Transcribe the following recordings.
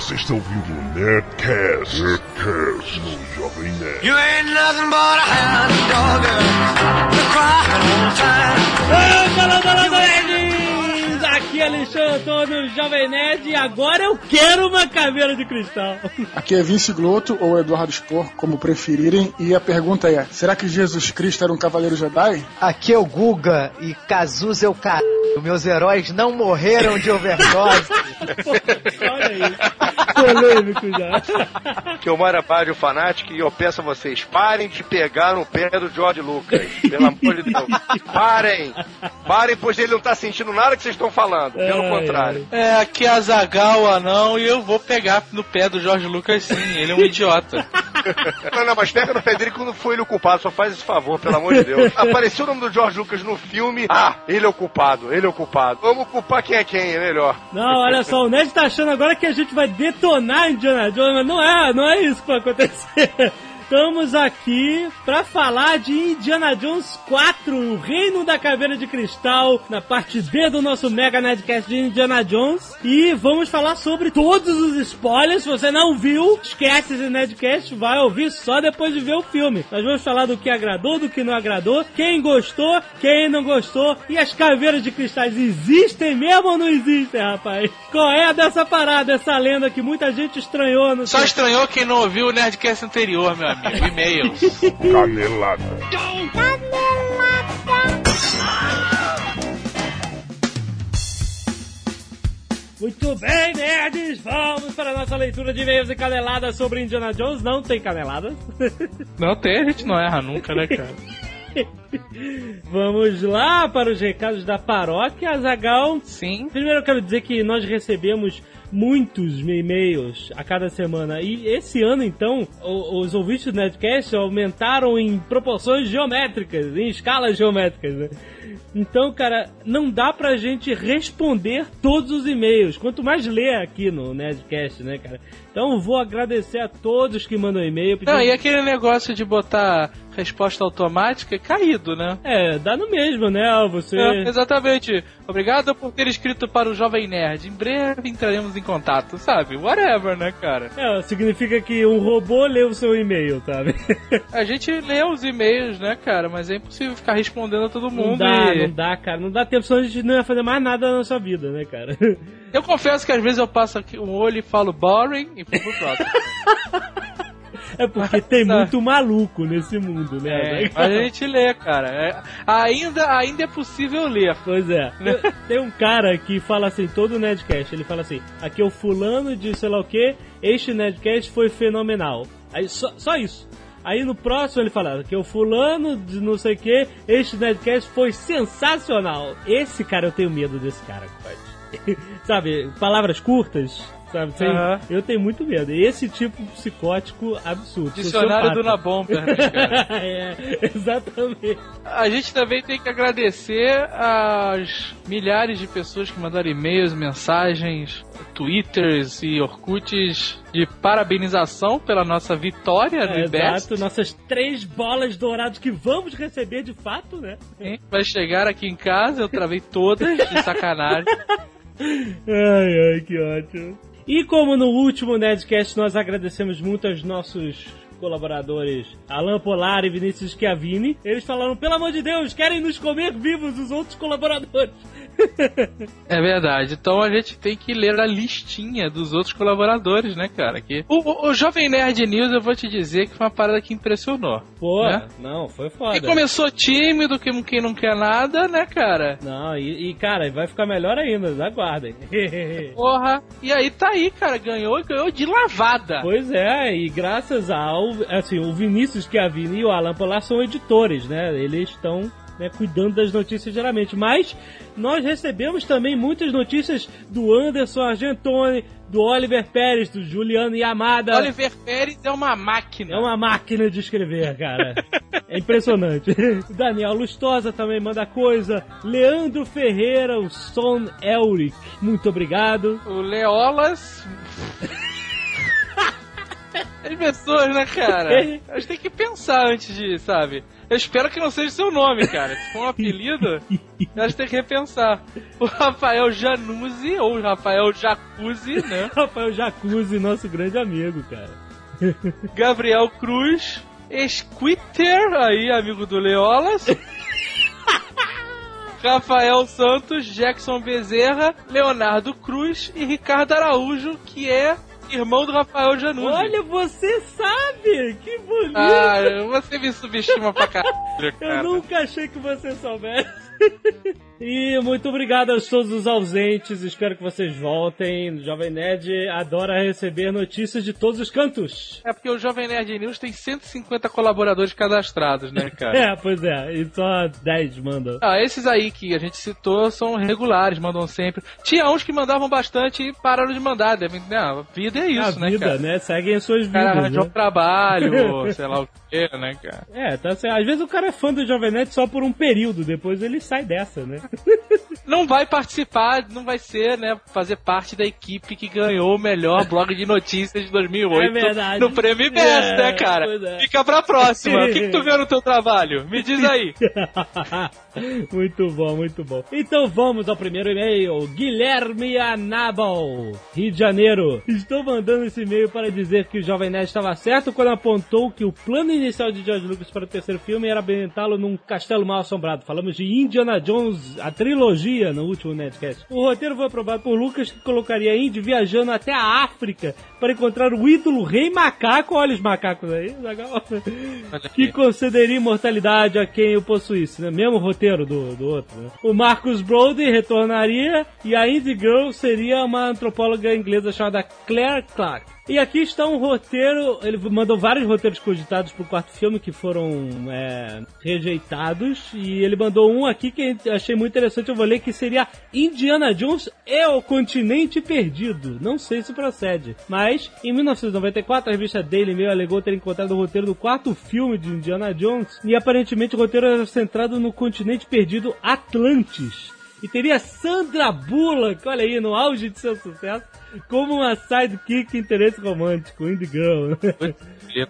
Você está ouvindo o Nerdcast, Nerdcast no Jovem Nerd. You ain't nothing but a hound dog, the crying old time. Fala, fala, nerds! Aqui é Alexandre Antônio, Jovem Nerd, e agora eu quero uma caveira de cristal. Aqui é Vince Gloto ou Eduardo Spor, como preferirem, e a pergunta é: será que Jesus Cristo era um cavaleiro Jedi? Aqui é o Guga e Cazuza é o cara. Meus heróis não morreram de overdose. Olha aí. Polêmico já. que eu moro a o fanático e eu peço a vocês, parem de pegar no pé do George Lucas. Pelo amor de Deus. Parem! Parem, pois ele não tá sentindo nada que vocês estão falando. Pelo Ai, contrário. É, aqui é a Zagawa não, e eu vou pegar no pé do Jorge Lucas sim, ele é um idiota. Não, não, mas pega no pé dele que não foi ele o culpado, só faz esse favor, pelo amor de Deus. Apareceu o nome do George Lucas no filme, ah, ele é o culpado, ele é o culpado. Vamos culpar quem é quem, é melhor. Não, olha só, o Ned tá achando agora que a gente vai detonar Indiana Jones, mas não é, não é isso que vai acontecer. Estamos aqui pra falar de Indiana Jones 4, o Reino da Caveira de Cristal, na parte B do nosso Mega Nerdcast de Indiana Jones. E vamos falar sobre todos os spoilers. Se você não viu, esquece esse Nerdcast, vai ouvir só depois de ver o filme. Nós vamos falar do que agradou, do que não agradou, quem gostou, quem não gostou. E as caveiras de cristais existem mesmo ou não existem, rapaz? Qual é dessa parada, essa lenda que muita gente estranhou Só estranhou quem não ouviu o Nerdcast anterior, meu amigo. E-mail. Canelada. Muito bem, nerds! Vamos para a nossa leitura de e-mails e caneladas sobre Indiana Jones. Não tem caneladas. Não tem, a gente não erra nunca, né, cara? Vamos lá para os recados da paróquia, Azagal. Sim. Primeiro eu quero dizer que nós recebemos muitos e-mails a cada semana. E esse ano, então, os ouvintes do Netcast aumentaram em proporções geométricas, em escalas geométricas, né? Então, cara, não dá pra gente responder todos os e-mails. Quanto mais ler aqui no Nerdcast, né, cara? Então, vou agradecer a todos que mandam e-mail. pedindo- Não, e aquele negócio de botar resposta automática é caído, né? É, dá no mesmo, né? Você. É, exatamente. Obrigado por ter escrito para o Jovem Nerd. Em breve entraremos em contato, sabe? Whatever, né, cara? É, significa que um robô lê o seu e-mail, sabe? A gente lê os e-mails, né, cara? Mas é impossível ficar respondendo a todo Não mundo. dá, e- não dá, cara. Não dá tempo, senão a gente não ia fazer mais nada na nossa vida, né, cara? Eu confesso que às vezes eu passo aqui um olho e falo boring e fico pro próximo. É porque tem muito maluco nesse mundo, né? É, né, mas a gente lê, cara. É, ainda, ainda é possível ler. Pois é. Tem- Tem um cara que fala assim, todo Nerdcast, ele fala assim, aqui é o fulano de sei lá o que, este Nerdcast foi fenomenal. Aí só, só isso. Aí no próximo ele fala, que é o fulano de não sei o que, este Nerdcast foi sensacional. Esse cara, eu tenho medo desse cara. Sabe, palavras curtas, sabe? Tem-. Eu tenho muito medo. Esse tipo psicótico absurdo. Dicionário do. Nabomber, né, cara? é, exatamente. A gente também tem que agradecer às milhares de pessoas que mandaram e-mails, mensagens, twitters e orkuts de parabenização pela nossa vitória no É, IBEST. exato, nossas três bolas douradas que vamos receber de fato, né? Hein? Vai chegar aqui em casa, eu travei todas de sacanagem. Ai, ai, que ótimo. E como no último Nerdcast nós agradecemos muito aos nossos colaboradores Alan Polar e Vinícius Schiavini, eles falaram, pelo amor de Deus, querem nos comer vivos os outros colaboradores. É verdade. Então a gente tem que ler a listinha dos outros colaboradores, né, cara? Que... O, o- o Jovem Nerd News, eu vou te dizer que foi uma parada que impressionou. Pô, Né? não, foi foda. E começou tímido, que quem não quer nada, né, cara? Não, e, e, cara, vai ficar melhor ainda, aguardem. Porra. E aí tá aí, cara. Ganhou e ganhou de lavada. Pois é, e graças ao. Assim, o Vinícius Chiavini e o Alan Polar são editores, né? Eles estão né, cuidando das notícias geralmente. Mas nós recebemos também muitas notícias do Anderson Argentoni, do Oliver Pérez, do Juliano Yamada. Oliver Pérez é uma máquina. É uma máquina de escrever, cara. É impressionante. Daniel Lustosa também manda coisa. Leandro Ferreira, o Son Elric. Muito obrigado. O Leolas. As pessoas, né, cara? Elas têm que pensar antes de, sabe? Eu espero que não seja seu nome, cara. Se for um apelido, elas têm que repensar. O Rafael Januzzi, ou o Rafael Jacuzzi, né? Rafael Jacuzzi, nosso grande amigo, cara. Gabriel Cruz, Squitter, aí, amigo do Leolas. Rafael Santos, Jackson Bezerra, Leonardo Cruz e Ricardo Araújo, que é irmão do Rafael Januzzi. Olha, você sabe! Que bonito! Ah, você me subestima pra caralho, Eu cara. nunca achei que você soubesse. E muito obrigado a todos os ausentes. Espero que vocês voltem. O Jovem Nerd adora receber notícias de todos os cantos. É porque o Jovem Nerd News tem 150 colaboradores cadastrados, né, cara? É, pois é. E só 10 mandam. Ah, esses aí que a gente citou são regulares, mandam sempre. Tinha uns que mandavam bastante e pararam de mandar. Devem, né, a vida é isso, a né, vida, cara? né? Seguem as suas cara vidas. um Né? trabalho, sei lá o quê, né, cara? É, tá certo. Às vezes o cara é fã do Jovem Nerd só por um período, depois ele sai dessa, né? Não vai participar, não vai ser, né, fazer parte da equipe que ganhou o melhor blog de notícias de 2008 É verdade. no Prêmio IBS, É, né, cara? é. Fica pra próxima. O que, que tu vê no teu trabalho? Me diz aí. muito bom, muito bom. Então vamos ao primeiro e-mail. Guilherme Anabal, Rio de Janeiro. Estou mandando esse e-mail para dizer que o Jovem Nerd estava certo quando apontou que o plano inicial de George Lucas para o terceiro filme era ambientá-lo num castelo mal assombrado. Falamos de Indiana Jones, a trilogia, no último Nerdcast. O roteiro foi aprovado por Lucas, que colocaria Indy viajando até a África para encontrar o ídolo Rei Macaco. Olha os macacos aí, legal. Que concederia imortalidade a quem o possuísse, né? Mesmo roteiro do, do outro, né? O Marcus Brody retornaria e a Indie Girl seria uma antropóloga inglesa chamada Claire Clark. E aqui está um roteiro, ele mandou vários roteiros cogitados pro quarto filme que foram é, rejeitados, e ele mandou um aqui que eu achei muito interessante, eu vou ler, que seria Indiana Jones e o Continente Perdido. Não sei se procede, mas em 1994 a revista Daily Mail alegou ter encontrado o roteiro do quarto filme de Indiana Jones, e aparentemente o roteiro era centrado no Continente Perdido Atlantis. E teria Sandra Bullock, olha aí, no auge de seu sucesso, como uma sidekick interesse romântico, Indie Girl.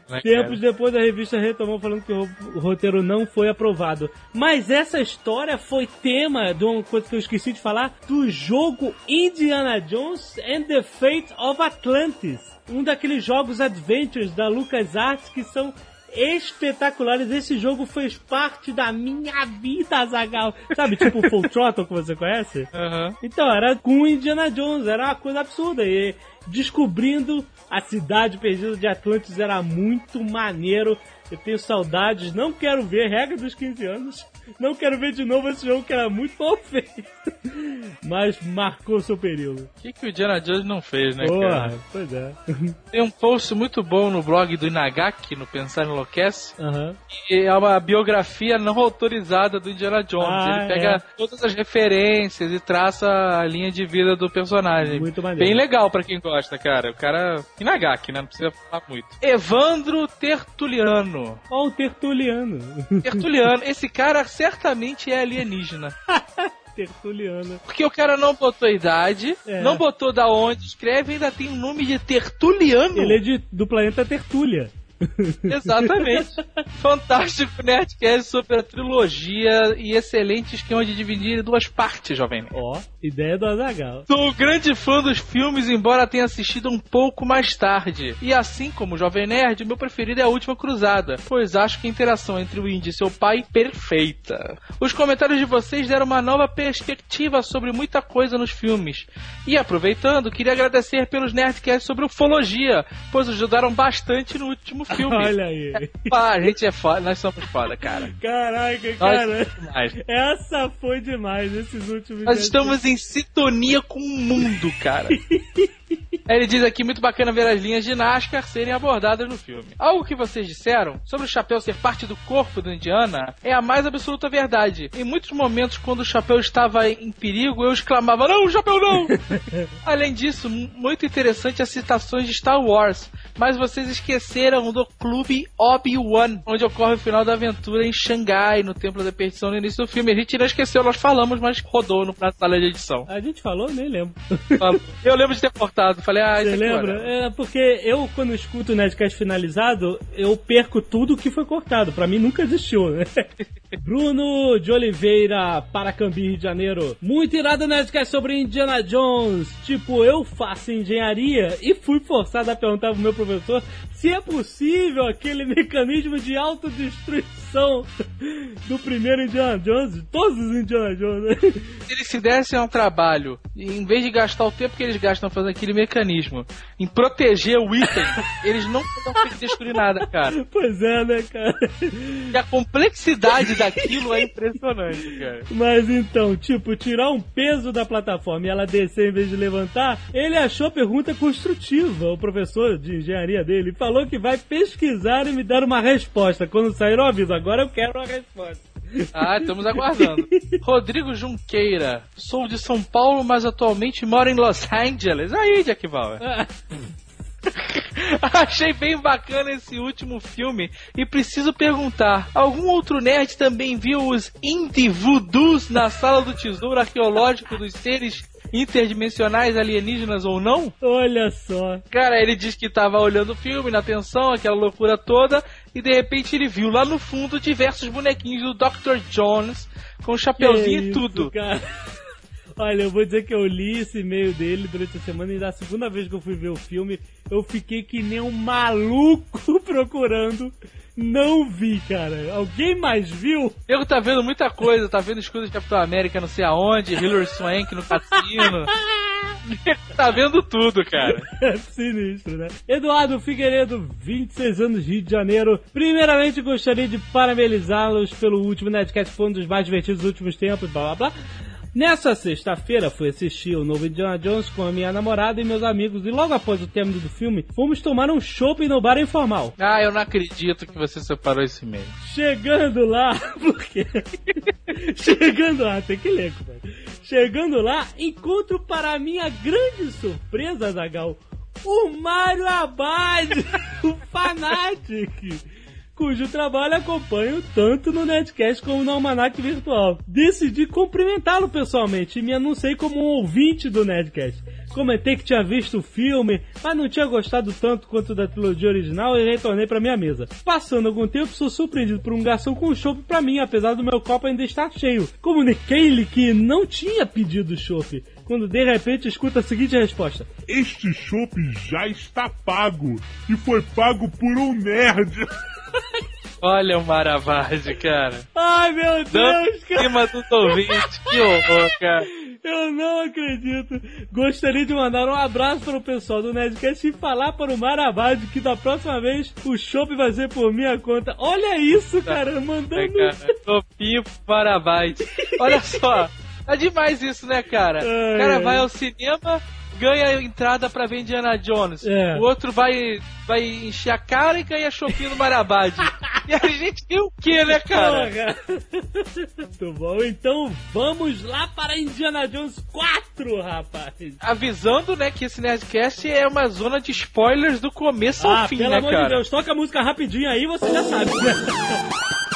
Né, Tempos depois a revista retomou falando que o ro- o roteiro não foi aprovado. Mas essa história foi tema de uma coisa que eu esqueci de falar, do jogo Indiana Jones and the Fate of Atlantis. Um daqueles jogos adventures da LucasArts que são espetaculares. Esse jogo fez parte da minha vida, Zagal. Sabe, tipo o Full Throttle que você conhece? Aham. Então, era com Indiana Jones, era uma coisa absurda. E descobrindo a cidade perdida de Atlantis era muito maneiro. Eu tenho saudades, não quero ver regra dos 15 anos. Não quero ver de novo esse jogo que era muito mal feito. Mas marcou seu período. O que, que o Indiana Jones não fez, né, Porra, cara? pois é. Tem um post muito bom no blog do Inagaki, no Pensar Enlouquece, Aham. que é uma biografia não autorizada do Indiana Jones. Ah, Ele pega é. todas as referências e traça a linha de vida do personagem. Muito maneiro. Bem legal pra quem gosta, cara. O cara. Inagaki, né? Não precisa falar muito. Evandro Tertuliano. Ó, o Tertuliano. Tertuliano, esse cara certamente é alienígena. Tertuliano. Porque o cara não botou idade, É. não botou da onde escreve, ainda tem o nome de Tertuliano. Ele é de, do planeta Tertúlia. Exatamente. Fantástico Nerdcast sobre a trilogia e excelente esquema de dividir em duas partes, jovem. Nerd. Ó, ideia do Azagal. Sou um grande fã dos filmes, embora tenha assistido um pouco mais tarde. E assim como o Jovem Nerd, meu preferido é a Última Cruzada, pois acho que a interação entre o Indy e seu pai é perfeita. Os comentários de vocês deram uma nova perspectiva sobre muita coisa nos filmes. E aproveitando, queria agradecer pelos Nerdcasts sobre ufologia, pois ajudaram bastante no último filme. Olha aí. Ah, a gente é foda, nós somos foda, cara. Caraca, cara. Essa foi demais, esses últimos Nós estamos em sintonia com o mundo, cara. Aí ele diz aqui, muito bacana ver as linhas de NASCAR serem abordadas no filme. Algo que vocês disseram sobre o chapéu ser parte do corpo do Indiana é a mais absoluta verdade. Em muitos momentos, quando o chapéu estava em perigo, eu exclamava, não, o chapéu não! Além disso, muito interessante as citações de Star Wars, mas vocês esqueceram do Clube Obi-Wan, onde ocorre o final da aventura em Xangai, no Templo da Perdição no início do filme. A gente não esqueceu, nós falamos, mas rodou na sala de edição. A gente falou, nem lembro. Eu lembro de ter cortado, falei, isso Você aqui, lembra? É porque eu, quando escuto o Nerdcast finalizado, eu perco tudo que foi cortado. Pra mim nunca existiu, né? Bruno de Oliveira, Paracambi, Rio de Janeiro. Muito irado Nerdcast sobre Indiana Jones. Tipo, eu faço engenharia e fui forçado a perguntar pro meu professor se é possível aquele mecanismo de autodestruição do primeiro Indiana Jones, de todos os Indiana Jones. Se eles se dessem ao trabalho, em vez de gastar o tempo que eles gastam fazendo aquele mecanismo em proteger o item, eles não podem destruir nada, cara. Pois é, né, cara? E a complexidade daquilo é impressionante, cara. Mas então, tipo, tirar um peso da plataforma e ela descer em vez de levantar, ele achou a pergunta construtiva, o professor de engenharia dele, falou que vai pesquisar e me dar uma resposta. Quando sair o aviso, agora eu quero uma resposta. Ah, estamos aguardando. Rodrigo Junqueira. Sou de São Paulo, mas atualmente moro em Los Angeles. Aí, Jack Bauer. Achei bem bacana esse último filme e preciso perguntar: algum outro nerd também viu os Indie Voodoos na sala do tesouro arqueológico dos seres interdimensionais alienígenas ou não? Olha só. Cara, ele diz que tava olhando o filme, na atenção, aquela loucura toda, e de repente ele viu lá no fundo diversos bonequinhos do Dr. Jones com chapeuzinho Que e tudo. cara. Olha, eu vou dizer que eu li esse e-mail dele durante a semana e da segunda vez que eu fui ver o filme, eu fiquei que nem um maluco procurando. Não vi, cara. Alguém mais viu? Nego tá vendo muita coisa, tá vendo escudo de Capitão América não sei aonde, Hilary Swank no cassino. tá vendo tudo, cara. Sinistro, né? Eduardo Figueiredo, 26 anos, Rio de Janeiro. Primeiramente, gostaria de parabenizá-los pelo último Nerdcast, foi um dos mais divertidos dos últimos tempos, blá blá blá. Nessa sexta-feira, fui assistir o novo Indiana Jones com a minha namorada e meus amigos, e logo após o término do filme, fomos tomar um chopp no bar informal. Ah, eu não acredito que você separou esse e-mail. Chegando lá, porque. Chegando lá, tem que ler, compadre. Chegando lá, encontro para minha grande surpresa, Zagal, o Mário Abad, o Fanatic. Cujo trabalho acompanho tanto no Netcast como no Almanac Virtual. Decidi cumprimentá-lo pessoalmente e me anunciei como um ouvinte do Nerdcast. Comentei que tinha visto o filme, mas não tinha gostado tanto quanto da trilogia original e retornei para minha mesa. Passando algum tempo, sou surpreendido por um garçom com chopp para mim, apesar do meu copo ainda estar cheio. Comuniquei-lhe que não tinha pedido chopp. Quando de repente escuta a seguinte resposta: Este chopp já está pago e foi pago por um nerd. Olha o Maravage, cara. Ai meu Deus, cara! cima dos ouvintes, que horror, cara. Eu não acredito. Gostaria de mandar um abraço para o pessoal do Nerdcast e falar para o Maravade que da próxima vez o shopping vai ser por minha conta. Olha isso, cara, É, mandando. cara. Topinho Maravite. Olha só. É demais isso, né, cara? O cara ai. vai ao cinema, ganha entrada pra ver Indiana Jones. É. O outro vai, vai encher a cara e ganha shopping no Marabade. e a gente viu o que, né, cara? Muito bom, então vamos lá para Indiana Jones 4, rapaz. Avisando, né, que esse Nerdcast é uma zona de spoilers do começo ao Ah, fim, pelo né, amor cara? de Deus, toca a música rapidinho aí, você já sabe.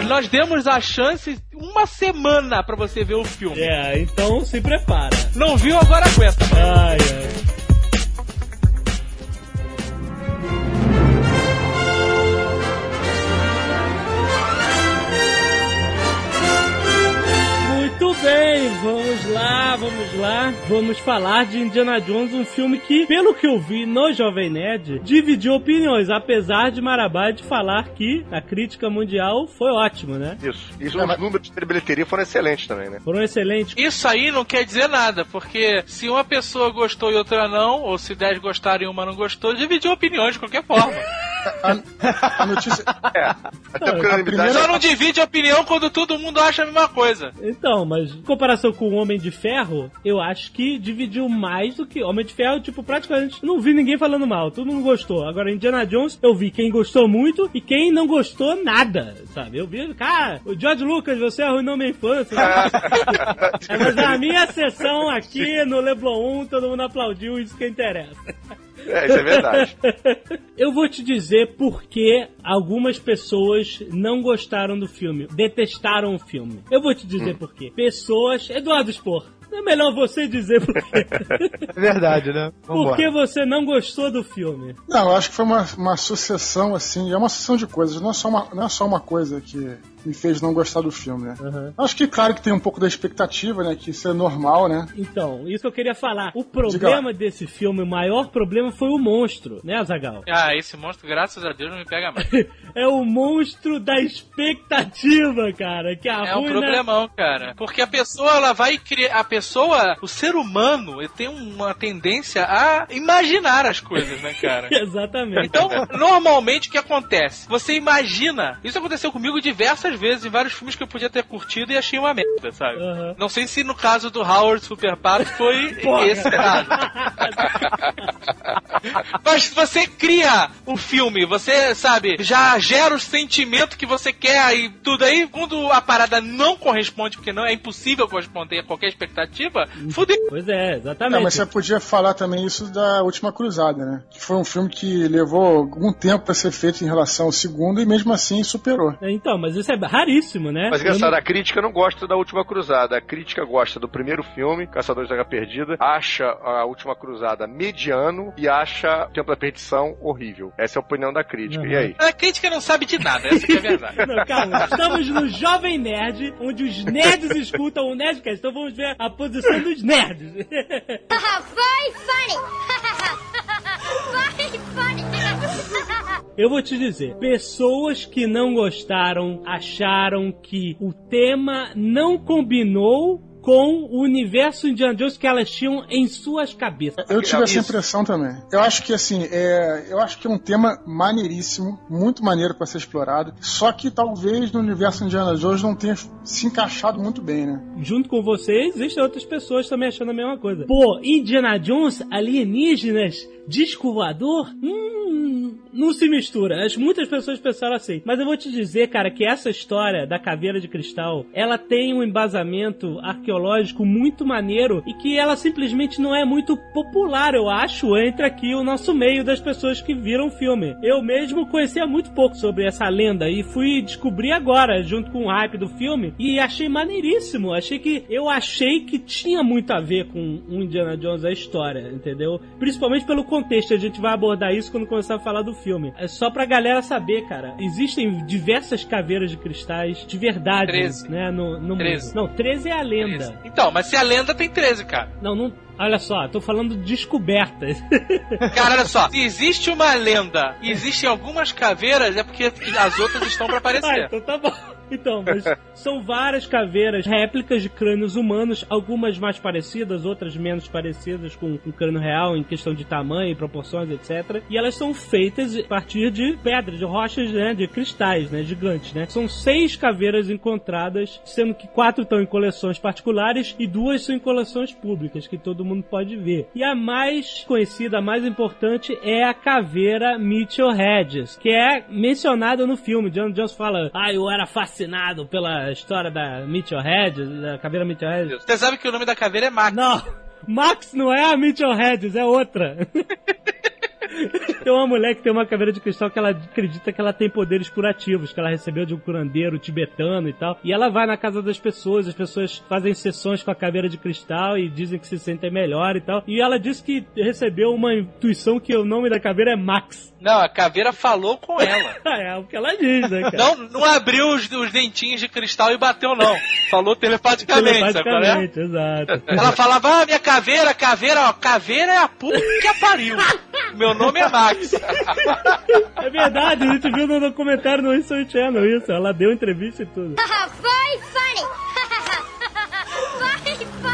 Nós demos a chance uma semana pra você ver o filme. É, então se prepara. Não viu, agora aguenta. Ai, ai. Bem, vamos lá, vamos lá. Vamos falar de Indiana Jones, um filme que, pelo que eu vi no Jovem Nerd, dividiu opiniões, apesar de Marabade falar que a crítica mundial foi ótimo, né? Isso. E os números de bilheteria foram excelentes também, né? Foram excelentes. Isso aí não quer dizer nada, porque se uma pessoa gostou e outra não, ou se dez gostaram e uma não gostou, dividiu opiniões de qualquer forma. A, a notícia. É. Até porque a a primeira- Só não divide opinião quando todo mundo acha a mesma coisa. Então, mas em comparação com o Homem de Ferro, eu acho que dividiu mais do que Homem de Ferro, tipo, praticamente não vi ninguém falando mal, todo mundo gostou. Agora, Indiana Jones, eu vi quem gostou muito e quem não gostou nada, sabe? Eu vi, cara, o George Lucas, você arruinou minha infância. É, mas a minha sessão aqui no Leblon 1, todo mundo aplaudiu, isso que interessa. É, isso é verdade. Eu vou te dizer por que algumas pessoas não gostaram do filme, detestaram o filme. Eu vou te dizer por quê. Pessoas. Eduardo Spor, é melhor você dizer por quê. É verdade, né? por Vambora. que você não gostou do filme? Não, eu acho que foi uma, uma sucessão, assim, é uma sucessão de coisas, não é só uma, não é só uma coisa que me fez não gostar do filme, né? Uhum. Acho que, claro, que tem um pouco da expectativa, né? Que isso é normal, né? Então, isso que eu queria falar. O problema desse filme, o maior problema foi o monstro, né, Azagal? Ah, esse monstro, graças a Deus, não me pega mais. É o monstro da expectativa, cara, que É um problemão, cara. Porque a pessoa, ela vai criar. A pessoa, o ser humano, ele tem uma tendência a imaginar as coisas, né, cara? Exatamente. Então, normalmente o que acontece? Você imagina. Isso aconteceu comigo diversas vezes em vários filmes que eu podia ter curtido e achei uma merda, sabe? Aham. Não sei se no caso do Howard Super Pato foi esse caso. Mas você cria um filme, você, sabe, já gera o sentimento que você quer e tudo aí. Quando a parada não corresponde, porque não é impossível corresponder a qualquer expectativa, fudeu. Pois é, Não, exatamente. mas você podia falar também isso da Última Cruzada, né? Que foi um filme que levou algum tempo pra ser feito em relação ao segundo e mesmo assim superou. Então, mas isso é raríssimo, né? Mas engraçado, a crítica não gosta da Última Cruzada. A crítica gosta do primeiro filme, Caçadores da Arca Perdida, acha a Última Cruzada mediano e acha o Tempo da Perdição horrível. Essa é a opinião da crítica. E aí? A crítica não sabe de nada, essa que é a verdade. Não, calma. Estamos no Jovem Nerd, onde os nerds escutam o Nerdcast. Então vamos ver a posição dos nerds. Very funny. Very funny. Eu vou te dizer, pessoas que não gostaram acharam que o tema não combinou com o universo Indiana Jones que elas tinham em suas cabeças. Eu tive essa impressão também. Eu acho que assim, é, eu acho que é um tema maneiríssimo, muito maneiro pra ser explorado. Só que talvez no universo Indiana Jones não tenha se encaixado muito bem, né? Junto com vocês, existem outras pessoas também achando a mesma coisa. Pô, Indiana Jones, alienígenas, disco voador? Hum, não se mistura. As, muitas pessoas pensaram assim. Mas eu vou te dizer, cara, que essa história da caveira de cristal, ela tem um embasamento arqueológico muito maneiro e que ela simplesmente não é muito popular, eu acho, entre aqui o nosso meio das pessoas que viram o filme. Eu mesmo conhecia muito pouco sobre essa lenda e fui descobrir agora, junto com o hype do filme, e achei maneiríssimo. Achei que eu achei que tinha muito a ver com o Indiana Jones a história, entendeu? Principalmente pelo contexto, a gente vai abordar isso quando começar a falar do filme. É só pra galera saber, cara. Existem diversas caveiras de cristais de verdade, 13. né, no, no 13. mundo. Não, 13 é a lenda. Então, mas se a lenda tem 13, cara. Não, não, olha só, tô falando de descobertas. Cara, olha só, se existe uma lenda e existem algumas caveiras, é porque as outras estão pra Ah, aparecer. então tá bom. Então, mas são várias caveiras, réplicas de crânios humanos, algumas mais parecidas, outras menos parecidas com o crânio real em questão de tamanho, proporções, etc. E elas são feitas a partir de pedras, de rochas, né, de cristais, né, gigantes, né. São seis caveiras encontradas, sendo que quatro estão em coleções particulares e duas são em coleções públicas, que todo mundo pode ver. E a mais conhecida, a mais importante, é a caveira Mitchell Hedges, que é mencionada no filme. John Jones fala, ah, eu era fascinado pela história da Mitchell Hedges, da caveira Mitchell Hedges. Você sabe que o nome da caveira é Max. Não, Max não é a Mitchell Hedges, é outra. Tem uma mulher que tem uma caveira de cristal que ela acredita que ela tem poderes curativos, que ela recebeu de um curandeiro tibetano e tal. E ela vai na casa das pessoas, as pessoas fazem sessões com a caveira de cristal e dizem que se sentem melhor e tal. E ela disse que recebeu uma intuição que o nome da caveira é Max. Não, a caveira falou com ela. É o que ela diz, né, cara? Não, não abriu os, os dentinhos de cristal e bateu, não. Falou telepaticamente, sabe qual é? Telepaticamente, exato. Ela falava, ah, minha caveira, caveira, ó, caveira é a puta que a pariu. Meu nome é Max. É verdade, a gente viu no documentário no History Channel isso. Ela deu entrevista e tudo. Very funny. Very funny.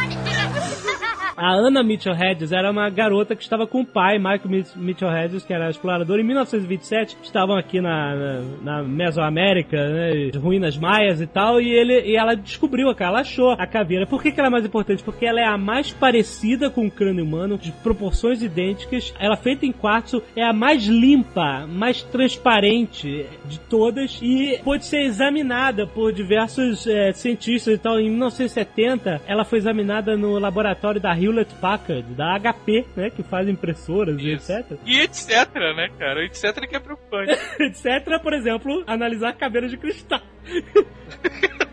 A Anna Mitchell Hedges era uma garota que estava com o pai, Michael Mitch- Mitchell Hedges, que era explorador. Em 1927, estavam aqui na, na, na Mesoamérica, né, ruínas maias e tal, e, ele, e ela descobriu, ela achou a caveira. Por que, que ela é mais importante? Porque ela é a mais parecida com o crânio humano, de proporções idênticas. Ela é feita em quartzo, é a mais limpa, mais transparente de todas e pôde ser examinada por diversos eh, cientistas e tal. Em 1970, ela foi examinada no laboratório da Hewlett Packard, da HP, né, que faz impressoras Isso. e etc. E etc, né, cara? Etc que é preocupante. etc, por exemplo, analisar cabelo de cristal.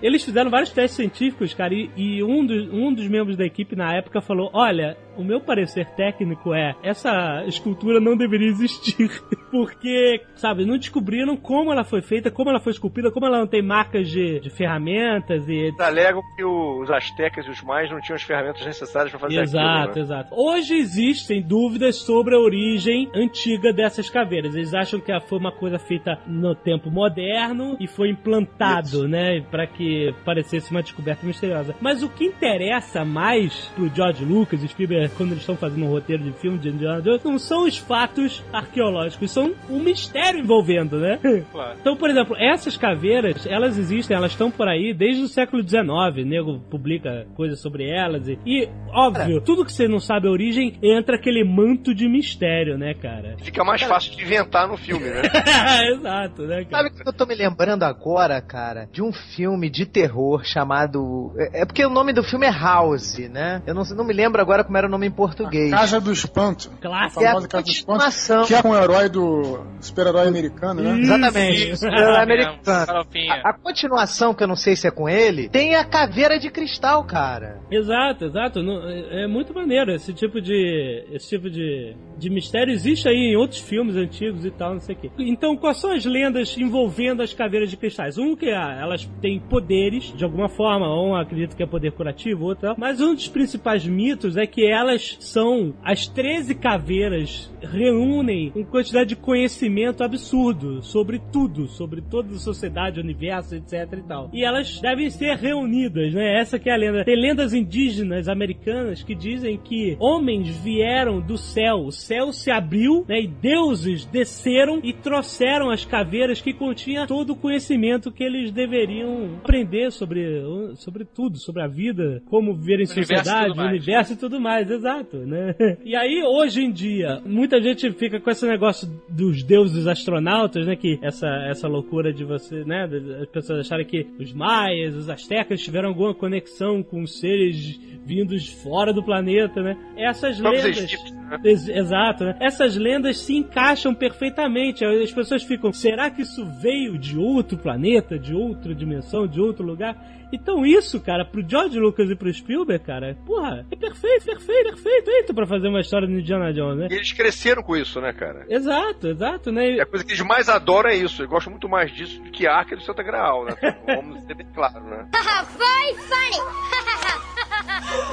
Eles fizeram vários testes científicos, cara, e, e um, um dos membros da equipe na época falou: Olha, o meu parecer técnico é essa escultura não deveria existir. Porque, sabe, não descobriram como ela foi feita, como ela foi esculpida, como ela não tem marcas de, de ferramentas e alegam que os astecas e os mais não tinham as ferramentas necessárias pra fazer Exato, aquilo. né? exato. Hoje existem dúvidas sobre a origem antiga dessas caveiras. Eles acham que foi uma coisa feita no tempo moderno e foi implantado, né, Pra que parecesse uma descoberta misteriosa. Mas o que interessa mais pro George Lucas e Spielberg quando eles estão fazendo um roteiro de filme de Indiana Jones não são os fatos arqueológicos, são um mistério envolvendo, né? Claro. Então, por exemplo, essas caveiras, elas existem, elas estão por aí desde o século XIX. O nego publica coisas sobre elas. E, e, óbvio, tudo que você não sabe a origem entra aquele manto de mistério, né, cara? Fica mais fácil de inventar no filme, né? Exato, né, cara? Sabe o que eu tô me lembrando agora, cara? De um filme de terror chamado. É é porque o nome do filme é House, né? Eu não, não me lembro agora como era o nome em português. Casa do Espanto. A Clássico. É a Casa do Espanto. continuação. Que é com o herói do super-herói americano, né? Exatamente. É americano. A, a continuação, que eu não sei se é com ele, tem a caveira de cristal, cara. Exato, exato. É é muito maneiro esse tipo de esse tipo de, de mistério existe aí em outros filmes antigos e tal, não sei o quê. Então, quais são as lendas envolvendo as caveiras de cristais? Um que ah, elas têm poderes de alguma forma, um acredita que é poder curativo, outro, tal. mas um dos principais mitos é que elas são as 13 caveiras reúnem uma quantidade de conhecimento absurdo sobre tudo, sobre toda a sociedade, universo, etc e tal. E elas devem ser reunidas, né? Essa que é a lenda. Tem lendas indígenas americanas que dizem que homens vieram do céu, o céu se abriu, né? E deuses desceram e trouxeram as caveiras que continham todo o conhecimento que eles deveriam aprender sobre, sobre tudo, sobre a vida, como viver em e sociedade, universo e tudo mais, exato, né? E aí, hoje em dia, muita gente fica com esse negócio dos deuses astronautas, né? Que essa, essa loucura de você, né? As pessoas acharem que os maias, os astecas tiveram alguma conexão com seres vindos fora do planeta, né? Essas lendas. egípcios, né? Ex- Exato, né? Essas lendas se encaixam perfeitamente. As pessoas ficam, será que isso veio de outro planeta, de outra dimensão, de outro lugar? Então isso, cara, pro George Lucas e pro Spielberg, cara, porra, é perfeito, perfeito, perfeito, perfeito pra fazer uma história do Indiana Jones, né? E eles cresceram com isso, né, cara? Exato, exato, E né? a coisa que eles mais adoram é isso. Eles gostam muito mais disso do que a Arca do Santa Graal, né? Vamos ser bem claro, né? Very funny.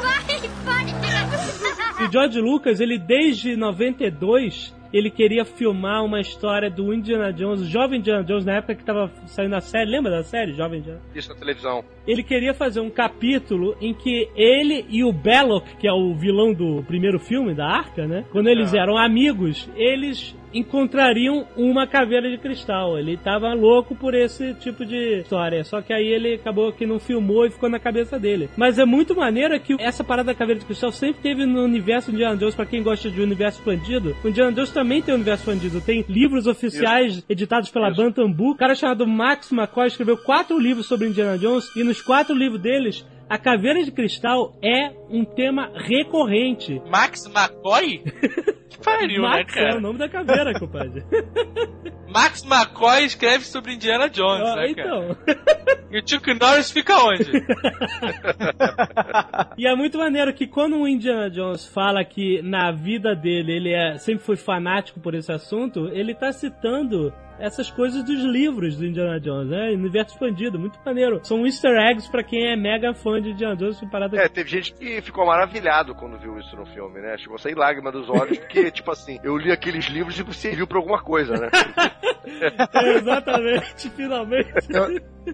Very funny. E George Lucas, ele desde 92, ele queria filmar uma história do Indiana Jones, o jovem Indiana Jones, na época que tava saindo a série, lembra da série, Jovem Indiana? Isso na televisão. ele queria fazer um capítulo em que ele e o Belloc, que é o vilão do primeiro filme da Arca, né? Quando eles eram amigos, eles encontrariam uma caveira de cristal. Ele tava louco por esse tipo de história. Só que aí ele acabou que não filmou e ficou na cabeça dele. Mas é muito maneiro que essa parada da caveira de cristal sempre teve no universo de Indiana Jones, pra quem gosta de universo expandido. O Indiana Jones também tem um universo expandido. Tem livros oficiais editados pela Bantam Book. O cara chamado Max McCoy escreveu quatro livros sobre Indiana Jones e nos quatro livros deles a caveira de cristal é um tema recorrente. Max McCoy? que pariu, né, Max é o cara? nome da caveira, compadre. Max McCoy escreve sobre Indiana Jones, Ah, né, cara? então. E o Chuck Norris fica onde? E é muito maneiro que quando o Indiana Jones fala que na vida dele ele é, sempre foi fanático por esse assunto, ele tá citando essas coisas dos livros do Indiana Jones, né? Universo expandido, muito maneiro. São easter eggs pra quem é mega fã de Indiana Jones, parada É, teve gente que ficou maravilhado quando viu isso no filme, né? Chegou a sair lágrima dos olhos, porque, tipo assim, eu li aqueles livros e serviu pra alguma coisa, né? É, exatamente, finalmente.